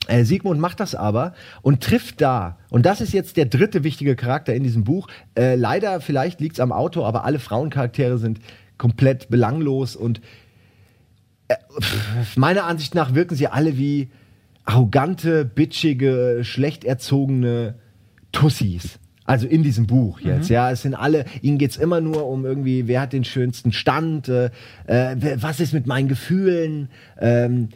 Äh, Sigmund macht das aber und trifft da, und das ist jetzt der dritte wichtige Charakter in diesem Buch. Äh, leider, vielleicht liegt's am Autor, aber alle Frauencharaktere sind komplett belanglos und äh, meiner Ansicht nach wirken sie alle wie arrogante, bitchige, schlecht erzogene Tussis. Also in diesem Buch jetzt, ja. Es sind alle, ihnen geht's immer nur um irgendwie, wer hat den schönsten Stand, äh, äh, was ist mit meinen Gefühlen, ähm,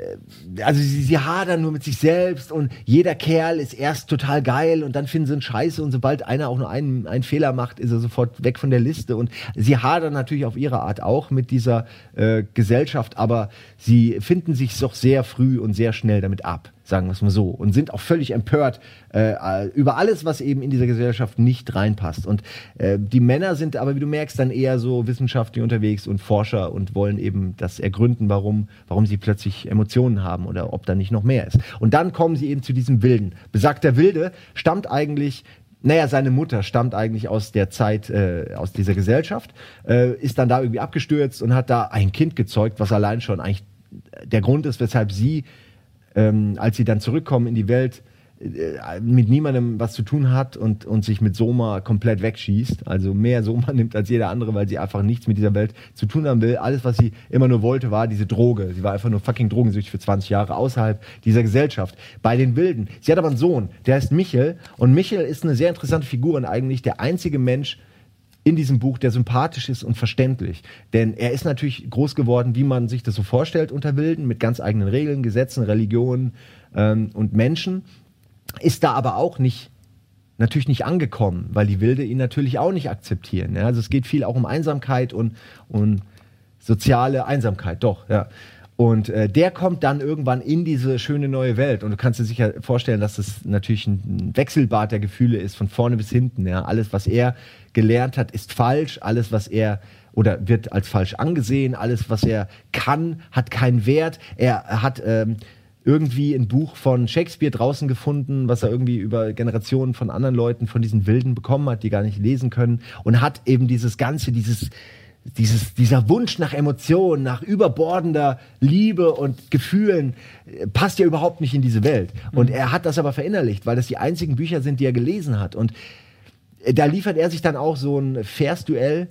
äh, also sie, sie hadern nur mit sich selbst und jeder Kerl ist erst total geil und dann finden sie ihn scheiße und sobald einer auch nur einen, einen Fehler macht, ist er sofort weg von der Liste und sie hadern natürlich auf ihre Art auch mit dieser äh, Gesellschaft, aber sie finden sich doch sehr früh und sehr schnell damit ab sagen wir es mal so, und sind auch völlig empört äh, über alles, was eben in dieser Gesellschaft nicht reinpasst. Und äh, die Männer sind aber, wie du merkst, dann eher so wissenschaftlich unterwegs und Forscher und wollen eben das ergründen, warum, warum sie plötzlich Emotionen haben oder ob da nicht noch mehr ist. Und dann kommen sie eben zu diesem Wilden. Besagter Wilde stammt eigentlich naja, seine Mutter stammt eigentlich aus der Zeit, äh, aus dieser Gesellschaft, äh, ist dann da irgendwie abgestürzt und hat da ein Kind gezeugt, was allein schon eigentlich der Grund ist, weshalb sie ähm, als sie dann zurückkommen in die Welt, äh, mit niemandem was zu tun hat und, und sich mit Soma komplett wegschießt. Also mehr Soma nimmt als jeder andere, weil sie einfach nichts mit dieser Welt zu tun haben will. Alles, was sie immer nur wollte, war diese Droge. Sie war einfach nur fucking drogensüchtig für 20 Jahre außerhalb dieser Gesellschaft. Bei den Wilden. Sie hat aber einen Sohn, der heißt Michel. Und Michel ist eine sehr interessante Figur und eigentlich der einzige Mensch, in diesem Buch, der sympathisch ist und verständlich. Denn er ist natürlich groß geworden, wie man sich das so vorstellt unter Wilden, mit ganz eigenen Regeln, Gesetzen, Religionen ähm, und Menschen, ist da aber auch nicht natürlich nicht angekommen, weil die Wilde ihn natürlich auch nicht akzeptieren. Ja? Also es geht viel auch um Einsamkeit und, und soziale Einsamkeit, doch, ja. Und äh, der kommt dann irgendwann in diese schöne neue Welt. Und du kannst dir sicher vorstellen, dass das natürlich ein Wechselbad der Gefühle ist, von vorne bis hinten. Ja. Alles, was er gelernt hat, ist falsch. Alles, was er oder wird als falsch angesehen. Alles, was er kann, hat keinen Wert. Er hat ähm, irgendwie ein Buch von Shakespeare draußen gefunden, was er irgendwie über Generationen von anderen Leuten, von diesen Wilden bekommen hat, die gar nicht lesen können. Und hat eben dieses Ganze, dieses dieses, dieser Wunsch nach Emotionen, nach überbordender Liebe und Gefühlen äh, passt ja überhaupt nicht in diese Welt. Und mhm. er hat das aber verinnerlicht, weil das die einzigen Bücher sind, die er gelesen hat. Und äh, da liefert er sich dann auch so ein Versduell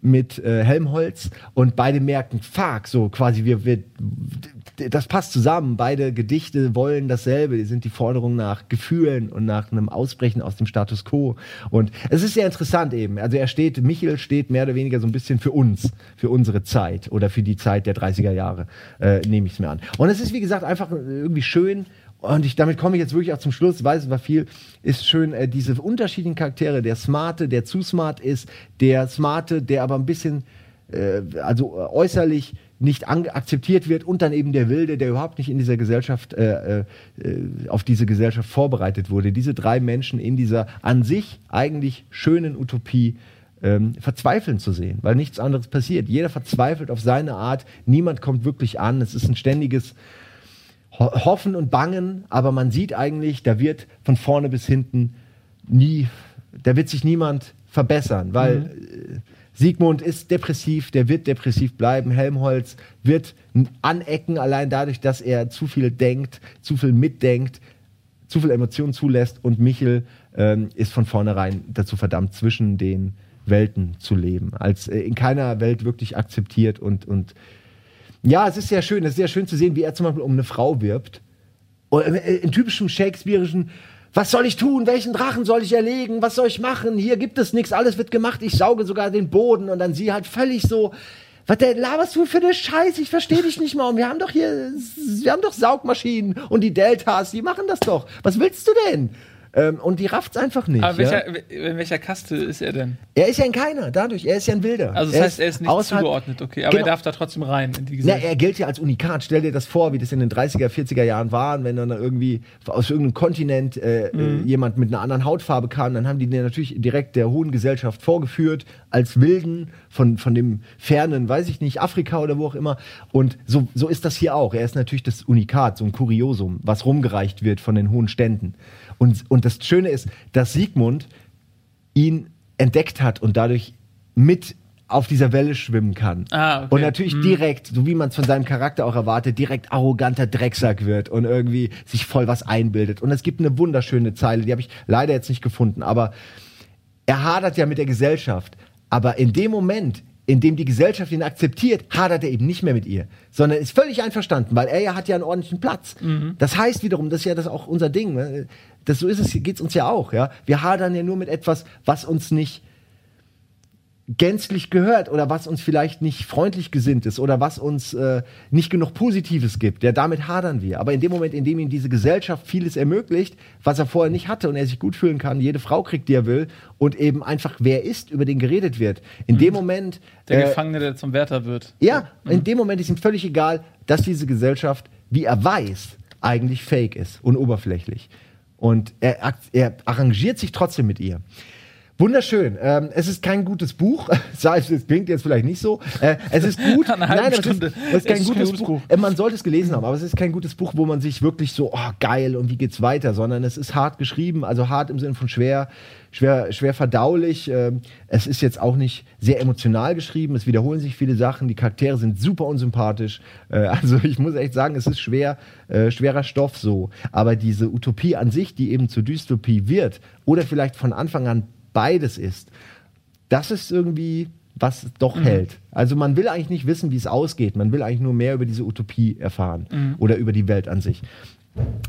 mit äh, Helmholtz und beide merken, fuck, so quasi, wir, wir, das passt zusammen. Beide Gedichte wollen dasselbe. Die sind die Forderung nach Gefühlen und nach einem Ausbrechen aus dem Status quo. Und es ist sehr interessant eben. Also er steht, Michel steht mehr oder weniger so ein bisschen für uns, für unsere Zeit oder für die Zeit der 30er Jahre, äh, nehme ich es mir an. Und es ist, wie gesagt, einfach irgendwie schön, und ich, damit komme ich jetzt wirklich auch zum Schluss, weiß es war viel, ist schön, äh, diese unterschiedlichen Charaktere, der Smarte, der zu smart ist, der Smarte, der aber ein bisschen, äh, also äh, äußerlich nicht akzeptiert wird und dann eben der Wilde, der überhaupt nicht in dieser Gesellschaft, äh, äh, auf diese Gesellschaft vorbereitet wurde. Diese drei Menschen in dieser an sich eigentlich schönen Utopie ähm, verzweifeln zu sehen, weil nichts anderes passiert. Jeder verzweifelt auf seine Art, niemand kommt wirklich an. Es ist ein ständiges Hoffen und Bangen, aber man sieht eigentlich, da wird von vorne bis hinten nie, da wird sich niemand verbessern, weil mhm. Sigmund ist depressiv, der wird depressiv bleiben. Helmholtz wird anecken, allein dadurch, dass er zu viel denkt, zu viel mitdenkt, zu viel Emotionen zulässt. Und Michel ähm, ist von vornherein dazu verdammt, zwischen den Welten zu leben, als äh, in keiner Welt wirklich akzeptiert und, und ja, es ist sehr schön. Es ist sehr schön zu sehen, wie er zum Beispiel um eine Frau wirbt. Äh, in typischem Shakespeare'ischen, was soll ich tun? Welchen Drachen soll ich erlegen? Was soll ich machen? Hier gibt es nichts, alles wird gemacht. Ich sauge sogar den Boden und dann sie halt völlig so. Was der laberst du für eine Scheiße? Ich verstehe dich nicht mal. Wir haben doch hier, wir haben doch Saugmaschinen und die Deltas, die machen das doch. Was willst du denn? Ähm, und die rafft's einfach nicht. Aber welcher, ja? in welcher Kaste ist er denn? Er ist ja in keiner, dadurch. Er ist ja ein Wilder. Also das er heißt, er ist nicht zugeordnet, okay. Aber genau. er darf da trotzdem rein in die Gesellschaft. Na, er gilt ja als Unikat. Stell dir das vor, wie das in den 30er, 40er Jahren waren, wenn dann irgendwie aus irgendeinem Kontinent äh, äh, mhm. jemand mit einer anderen Hautfarbe kam, dann haben die den natürlich direkt der hohen Gesellschaft vorgeführt, als Wilden von, von dem fernen, weiß ich nicht, Afrika oder wo auch immer. Und so, so ist das hier auch. Er ist natürlich das Unikat, so ein Kuriosum, was rumgereicht wird von den hohen Ständen. Und, und das Schöne ist, dass Sigmund ihn entdeckt hat und dadurch mit auf dieser Welle schwimmen kann. Ah, okay. Und natürlich hm. direkt, so wie man es von seinem Charakter auch erwartet, direkt arroganter Drecksack wird und irgendwie sich voll was einbildet. Und es gibt eine wunderschöne Zeile, die habe ich leider jetzt nicht gefunden, aber er hadert ja mit der Gesellschaft. Aber in dem Moment, indem die Gesellschaft ihn akzeptiert, hadert er eben nicht mehr mit ihr, sondern ist völlig einverstanden, weil er ja hat ja einen ordentlichen Platz. Das heißt wiederum, das ist ja das auch unser Ding. Das so ist es, geht's uns ja auch, ja. Wir hadern ja nur mit etwas, was uns nicht gänzlich gehört oder was uns vielleicht nicht freundlich gesinnt ist oder was uns äh, nicht genug Positives gibt. Ja, damit hadern wir. Aber in dem Moment, in dem ihm diese Gesellschaft vieles ermöglicht, was er vorher nicht hatte und er sich gut fühlen kann, jede Frau kriegt, die er will und eben einfach wer ist, über den geredet wird. In dem Moment Der äh, Gefangene, der zum Wärter wird. ja, in dem Moment ist ihm völlig egal, dass diese Gesellschaft, wie er weiß, eigentlich fake ist und oberflächlich. Und er, er arrangiert sich trotzdem mit ihr. Wunderschön. Ähm, es ist kein gutes Buch. Es klingt jetzt vielleicht nicht so. Äh, es ist gut. Aber es ist, es ist kein Es gutes Buch. Buch. Äh, Man sollte es gelesen haben, aber es ist kein gutes Buch, wo man sich wirklich so, oh, geil und wie geht's weiter, sondern es ist hart geschrieben, also hart im Sinne von schwer, schwer, schwer verdaulich. Ähm, es ist jetzt auch nicht sehr emotional geschrieben. Es wiederholen sich viele Sachen. Die Charaktere sind super unsympathisch. Äh, also ich muss echt sagen, es ist schwer, äh, schwerer Stoff so. Aber diese Utopie an sich, die eben zur Dystopie wird oder vielleicht von Anfang an beides ist, das ist irgendwie was doch hält. Also man will eigentlich nicht wissen, wie es ausgeht. Man will eigentlich nur mehr über diese Utopie erfahren oder über die Welt an sich.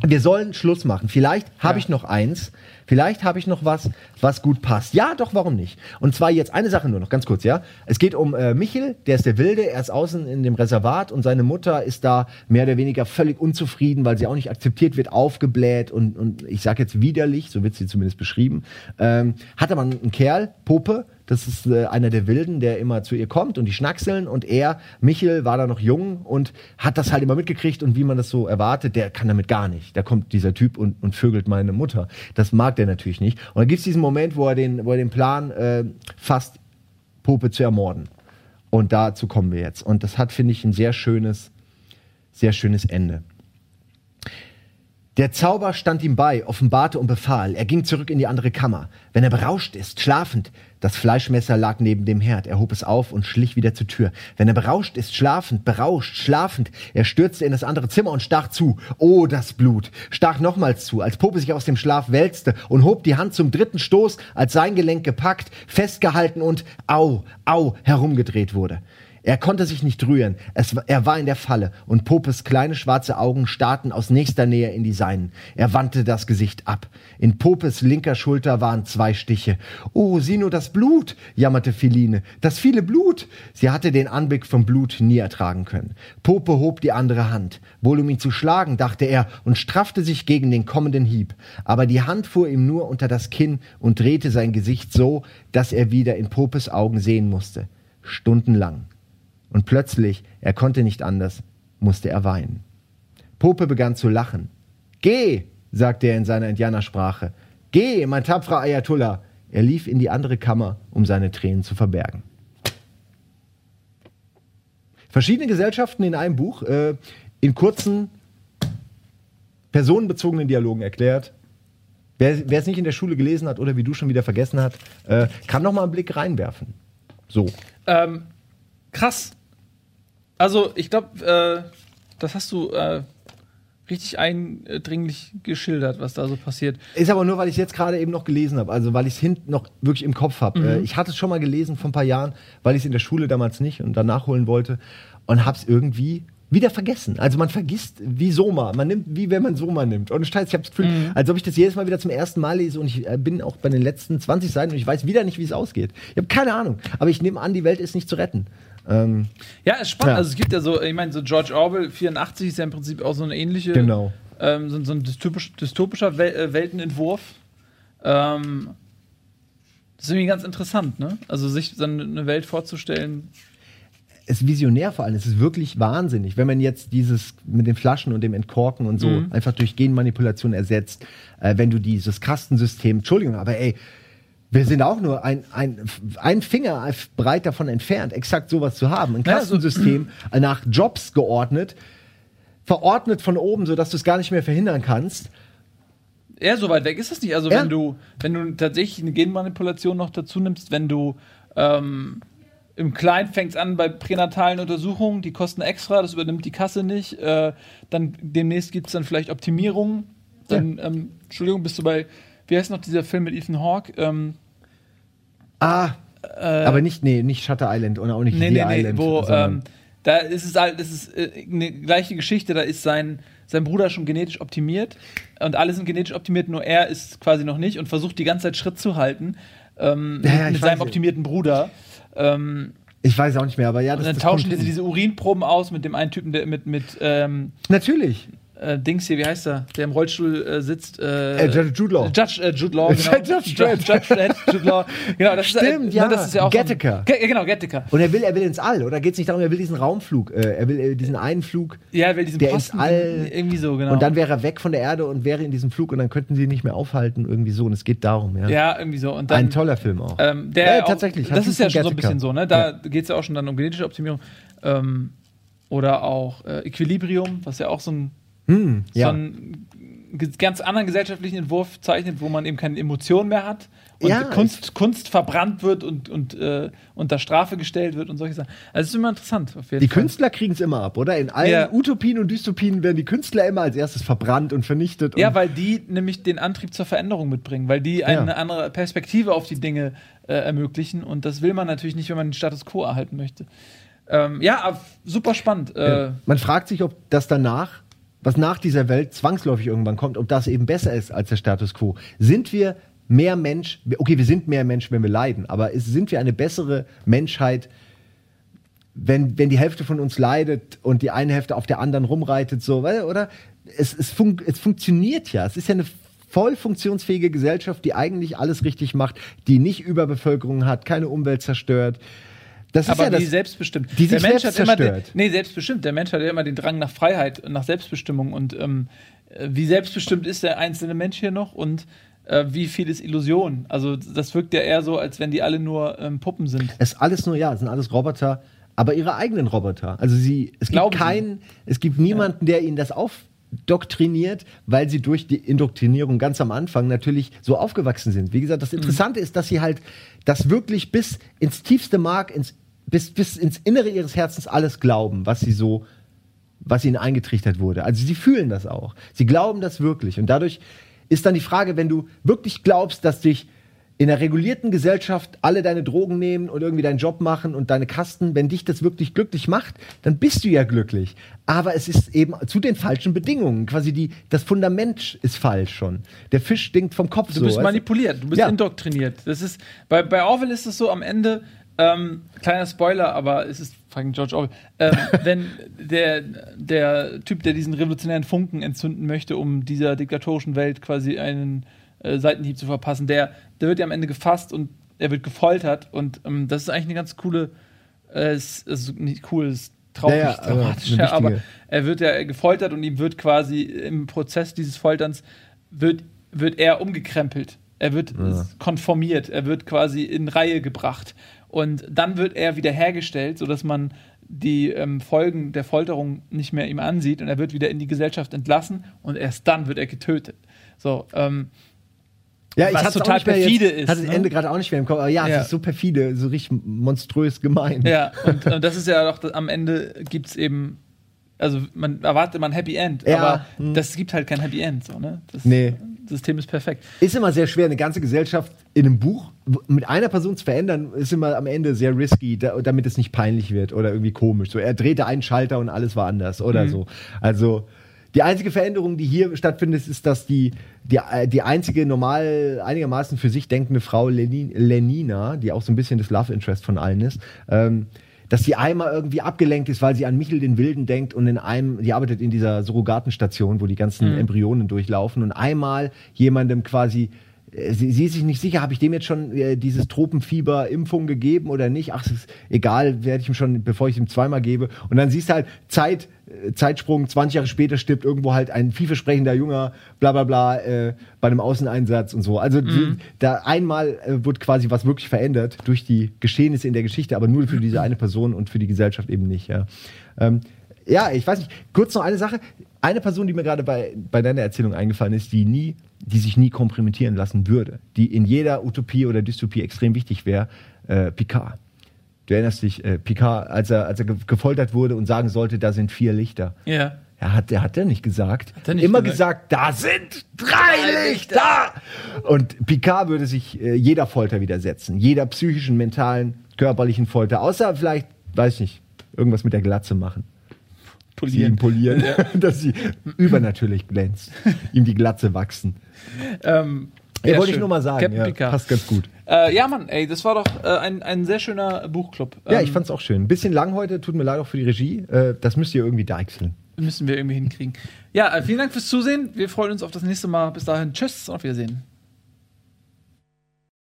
Wir sollen Schluss machen. Vielleicht habe Ja. ich noch eins. Vielleicht habe ich noch was, was gut passt. Ja, doch, warum nicht? Und zwar jetzt eine Sache nur noch, ganz kurz, ja. Es geht um äh, Michel, der ist der Wilde, er ist außen in dem Reservat und seine Mutter ist da mehr oder weniger völlig unzufrieden, weil sie auch nicht akzeptiert wird, aufgebläht und, und ich sage jetzt widerlich, so wird sie zumindest beschrieben. Ähm, hat aber einen Kerl, Pope, das ist äh, einer der Wilden, der immer zu ihr kommt und die schnackseln. Und er, Michel, war da noch jung und hat das halt immer mitgekriegt. Und wie man das so erwartet, der kann damit gar nicht. Da kommt dieser Typ und, und vögelt meine Mutter. Das mag der natürlich nicht. Und dann gibt es diesen Moment, wo er den, wo er den Plan äh, fasst, Pope zu ermorden. Und dazu kommen wir jetzt. Und das hat, finde ich, ein sehr schönes, sehr schönes Ende. Der Zauber stand ihm bei, offenbarte und befahl. Er ging zurück in die andere Kammer. Wenn er berauscht ist, schlafend. Das Fleischmesser lag neben dem Herd. Er hob es auf und schlich wieder zur Tür. Wenn er berauscht ist, schlafend, berauscht, schlafend. Er stürzte in das andere Zimmer und stach zu. Oh, das Blut. Stach nochmals zu, als Pope sich aus dem Schlaf wälzte und hob die Hand zum dritten Stoß, als sein Gelenk gepackt, festgehalten und au, au herumgedreht wurde. Er konnte sich nicht rühren. Es, er war in der Falle und Popes kleine schwarze Augen starrten aus nächster Nähe in die seinen. Er wandte das Gesicht ab. In Popes linker Schulter waren zwei Stiche. Oh, sieh nur das Blut, jammerte Philine. Das viele Blut. Sie hatte den Anblick vom Blut nie ertragen können. Pope hob die andere Hand. Wohl um ihn zu schlagen, dachte er und straffte sich gegen den kommenden Hieb. Aber die Hand fuhr ihm nur unter das Kinn und drehte sein Gesicht so, dass er wieder in Popes Augen sehen musste. Stundenlang. Und plötzlich, er konnte nicht anders, musste er weinen. Pope begann zu lachen. Geh, sagte er in seiner Indianersprache. Geh, mein tapferer Ayatollah. Er lief in die andere Kammer, um seine Tränen zu verbergen. Verschiedene Gesellschaften in einem Buch, äh, in kurzen, personenbezogenen Dialogen erklärt. Wer es nicht in der Schule gelesen hat oder wie du schon wieder vergessen hat, äh, kann noch mal einen Blick reinwerfen. So. Ähm, krass. Also, ich glaube, äh, das hast du äh, richtig eindringlich geschildert, was da so passiert. Ist aber nur, weil ich es jetzt gerade eben noch gelesen habe, also weil ich es hinten noch wirklich im Kopf habe. Äh, ich hatte es schon mal gelesen vor ein paar Jahren, weil ich es in der Schule damals nicht und dann nachholen wollte und habe es irgendwie wieder vergessen. Also man vergisst wie Soma. Man nimmt, wie wenn man Soma nimmt. Und Scheiß, ich habe das Gefühl, als ob ich das jedes Mal wieder zum ersten Mal lese und ich äh, bin auch bei den letzten 20 Seiten und ich weiß wieder nicht, wie es ausgeht. Ich habe keine Ahnung. Aber ich nehme an, die Welt ist nicht zu retten. Ähm, Ja, ist spannend. Ja. Also, es gibt ja so, ich meine, so George Orwell 84 ist ja im Prinzip auch so eine ähnliche. Genau. Ähm, so, so ein dystopisch, dystopischer Wel äh, Weltenentwurf. Ähm, das ist irgendwie ganz interessant, ne? Also, sich so eine eine Welt vorzustellen. es ist visionär vor allem. Es ist wirklich wahnsinnig, wenn man jetzt dieses mit den Flaschen und dem Entkorken und so Mhm. einfach durch Genmanipulation ersetzt. Äh, wenn du dieses Kastensystem, Entschuldigung, aber ey, wir sind auch nur ein, ein, ein Finger breit davon entfernt, exakt sowas zu haben. Ein Ja, so- nach Jobs geordnet, verordnet von oben, sodass du es gar nicht mehr verhindern kannst. Ja, so weit weg ist es nicht. Also, Ja. wenn du, wenn du tatsächlich eine Genmanipulation noch dazu nimmst, wenn du ähm, im Kleinen fängst an bei pränatalen Untersuchungen, die kosten extra, das übernimmt die Kasse nicht. Äh, dann demnächst gibt es dann vielleicht Optimierungen. Dann, ähm, Entschuldigung, bist du bei, wie heißt noch dieser Film mit Ethan Hawke? Ähm, Ah, Aber nicht, nee, nicht Shutter Island und auch nicht Nee, The nee, nee, Island. wo, sondern- ähm, da ist es halt, das ist äh, eine gleiche Geschichte, da ist sein, sein Bruder schon genetisch optimiert und alle sind genetisch optimiert, nur er ist quasi noch nicht und versucht die ganze Zeit Schritt zu halten ähm, Ja, ja, mit seinem optimierten Bruder. Ähm, ich weiß auch nicht mehr, aber ja, und das, dann das tauschen diese, diese Urinproben aus mit dem einen Typen, der mit, mit ähm, Natürlich. Äh, Dings hier, wie heißt er, der im Rollstuhl äh, sitzt. Äh, Äh, Judge Jude Law. Judge äh, Jude Law, genau. Judge Dredd. Judge Jude Law. Genau, das ist, Stimmt, ja. Ne, das ist ja auch so ein- ja, genau, Gattaker. Und er will, er will ins All, oder geht es nicht darum, er will diesen Raumflug, äh, er will diesen einen Flug Ja, er will diesen Der ins Posten All- irgendwie so, genau. und dann wäre er weg von der Erde und wäre in diesem Flug und dann könnten sie ihn nicht mehr aufhalten, irgendwie so. Und es geht darum, ja. ja, irgendwie so. Und dann, Ein toller Film auch. Ähm, der Ja, auch, tatsächlich. Das ist ja schon so ein bisschen so, ne? Da geht es ja auch schon dann um genetische Optimierung. Ähm, oder auch äh, Equilibrium, was ja auch so, ein, Hm, ja. so einen ganz anderen gesellschaftlichen Entwurf zeichnet, wo man eben keine Emotionen mehr hat und Ja, Kunst, Kunst verbrannt wird und, und äh, unter Strafe gestellt wird und solche Sachen. Also es ist immer interessant. Die Fall. Künstler kriegen es immer ab, oder? In allen Ja. Utopien und Dystopien werden die Künstler immer als erstes verbrannt und vernichtet. Ja, und weil die nämlich den Antrieb zur Veränderung mitbringen, weil die eine Ja. andere Perspektive auf die Dinge äh, ermöglichen und das will man natürlich nicht, wenn man den Status quo erhalten möchte. Ähm, ja, super spannend. Äh. Man fragt sich, ob das danach, was nach dieser Welt zwangsläufig irgendwann kommt, ob das eben besser ist als der Status quo. Sind wir mehr Mensch, okay, wir sind mehr Mensch, wenn wir leiden, aber ist, sind wir eine bessere Menschheit, wenn, wenn die Hälfte von uns leidet und die eine Hälfte auf der anderen rumreitet, so, oder? Es, es, fun es funktioniert ja. Es ist ja eine voll funktionsfähige Gesellschaft, die eigentlich alles richtig macht, die nicht Überbevölkerung hat, keine Umwelt zerstört. Das ist aber ja das, die selbstbestimmt. die der Mensch hat immer den, zerstört. nee, selbstbestimmt. Der Mensch hat ja immer den Drang nach Freiheit, nach Selbstbestimmung und ähm, äh, wie selbstbestimmt ist der einzelne Mensch hier noch und äh, wie viel ist Illusion? Also das wirkt ja eher so, als wenn die alle nur ähm, Puppen sind. Es ist alles nur, ja, es sind alles Roboter, aber ihre eigenen Roboter. Also sie, es Glauben gibt Sie? keinen, es gibt niemanden, der ihnen das aufdoktriniert, weil sie durch die Indoktrinierung ganz am Anfang natürlich so aufgewachsen sind. Wie gesagt, das Interessante ist, dass sie halt das wirklich bis ins tiefste Mark, ins, bis, bis ins Innere ihres Herzens alles glauben, was sie so, was ihnen eingetrichtert wurde. Also sie fühlen das auch. Sie glauben das wirklich. Und dadurch ist dann die Frage, wenn du wirklich glaubst, dass dich in einer regulierten Gesellschaft alle deine Drogen nehmen und irgendwie deinen Job machen und deine Kasten, wenn dich das wirklich glücklich macht, dann bist du ja glücklich. Aber es ist eben zu den falschen Bedingungen. Quasi die, das Fundament ist falsch schon. Der Fisch stinkt vom Kopf Du so. bist manipuliert, du bist Ja. indoktriniert. Das ist, bei, bei Orwell ist es so am Ende, ähm, kleiner Spoiler, aber es ist fucking George Orwell, ähm, wenn der, der Typ, der diesen revolutionären Funken entzünden möchte, um dieser diktatorischen Welt quasi einen äh, Seitenhieb zu verpassen, der, der wird ja am Ende gefasst und er wird gefoltert und ähm, das ist eigentlich eine ganz coole, äh, es ist nicht cool, es ist traurig, Ja, ja, aber dramatisch, ja, aber er wird ja gefoltert und ihm wird quasi im Prozess dieses Folterns wird, wird er umgekrempelt. Er wird konformiert, er wird quasi in Reihe gebracht. Und dann wird er wiederhergestellt, sodass man die ähm, Folgen der Folterung nicht mehr ihm ansieht und er wird wieder in die Gesellschaft entlassen und erst dann wird er getötet. So, ähm, Ja, Was hat's auch total perfide jetzt, ist, Hatte das ne? Ende gerade auch nicht mehr im Kopf. Aber ja, Ja. es ist so perfide, so richtig monströs gemein. ja, und, und das ist ja doch, am Ende gibt es eben, also man erwartet immer ein Happy End, Ja, aber hm. das gibt halt kein Happy End. So, ne? Das Nee. System ist perfekt. Ist immer sehr schwer, eine ganze Gesellschaft in einem Buch mit einer Person zu verändern, ist immer am Ende sehr risky, da, damit es nicht peinlich wird oder irgendwie komisch. So, er drehte einen Schalter und alles war anders oder so. Also die einzige Veränderung, die hier stattfindet, ist, dass die, die, die einzige normal einigermaßen für sich denkende Frau Lenin, Lenina, die auch so ein bisschen das Love Interest von allen ist, ähm, dass die einmal irgendwie abgelenkt ist, weil sie an Michel den Wilden denkt und in einem, die arbeitet in dieser Surrogatenstation, wo die ganzen Embryonen durchlaufen und einmal jemandem quasi Sie, sie ist sich nicht sicher, habe ich dem jetzt schon äh, dieses Tropenfieber-Impfung gegeben oder nicht? Ach, es ist egal, werde ich ihm schon, bevor ich ihm zweimal gebe. Und dann siehst du halt, Zeit, äh, Zeitsprung, 20 Jahre später stirbt irgendwo halt ein vielversprechender Junger, bla bla bla, äh, bei einem Außeneinsatz und so. Also die, da einmal äh, wird quasi was wirklich verändert durch die Geschehnisse in der Geschichte, aber nur für diese eine Person und für die Gesellschaft eben nicht. Ja, ähm, ja ich weiß nicht. Kurz noch eine Sache. Eine Person, die mir gerade bei, bei deiner Erzählung eingefallen ist, die nie, die sich nie kompromittieren lassen würde, die in jeder Utopie oder Dystopie extrem wichtig wäre, äh, Picard. Du erinnerst dich, äh, Picard, als er, als er ge gefoltert wurde und sagen sollte, da sind vier Lichter. Ja. Er hat, der hat er nicht gesagt. er nicht Immer gesagt? gesagt, da sind drei Lichter. Und Picard würde sich äh, jeder Folter widersetzen. Jeder psychischen, mentalen, körperlichen Folter. Außer vielleicht, weiß ich nicht, irgendwas mit der Glatze machen. Sie ihm polieren, dass sie übernatürlich glänzt. ihm die Glatze wachsen. Ähm, Ja, ja, wollte ich schön. nur mal sagen. Captain Ja, Picard. passt ganz gut. Äh, ja, Mann, ey, das war doch äh, ein, ein sehr schöner Buchclub. Ja, Ähm, ich fand's auch schön. Ein bisschen lang heute, tut mir leid auch für die Regie. Äh, das müsst ihr irgendwie deichseln. Müssen wir irgendwie hinkriegen. Ja, äh, vielen Dank fürs Zusehen. Wir freuen uns auf das nächste Mal. Bis dahin, tschüss und auf Wiedersehen.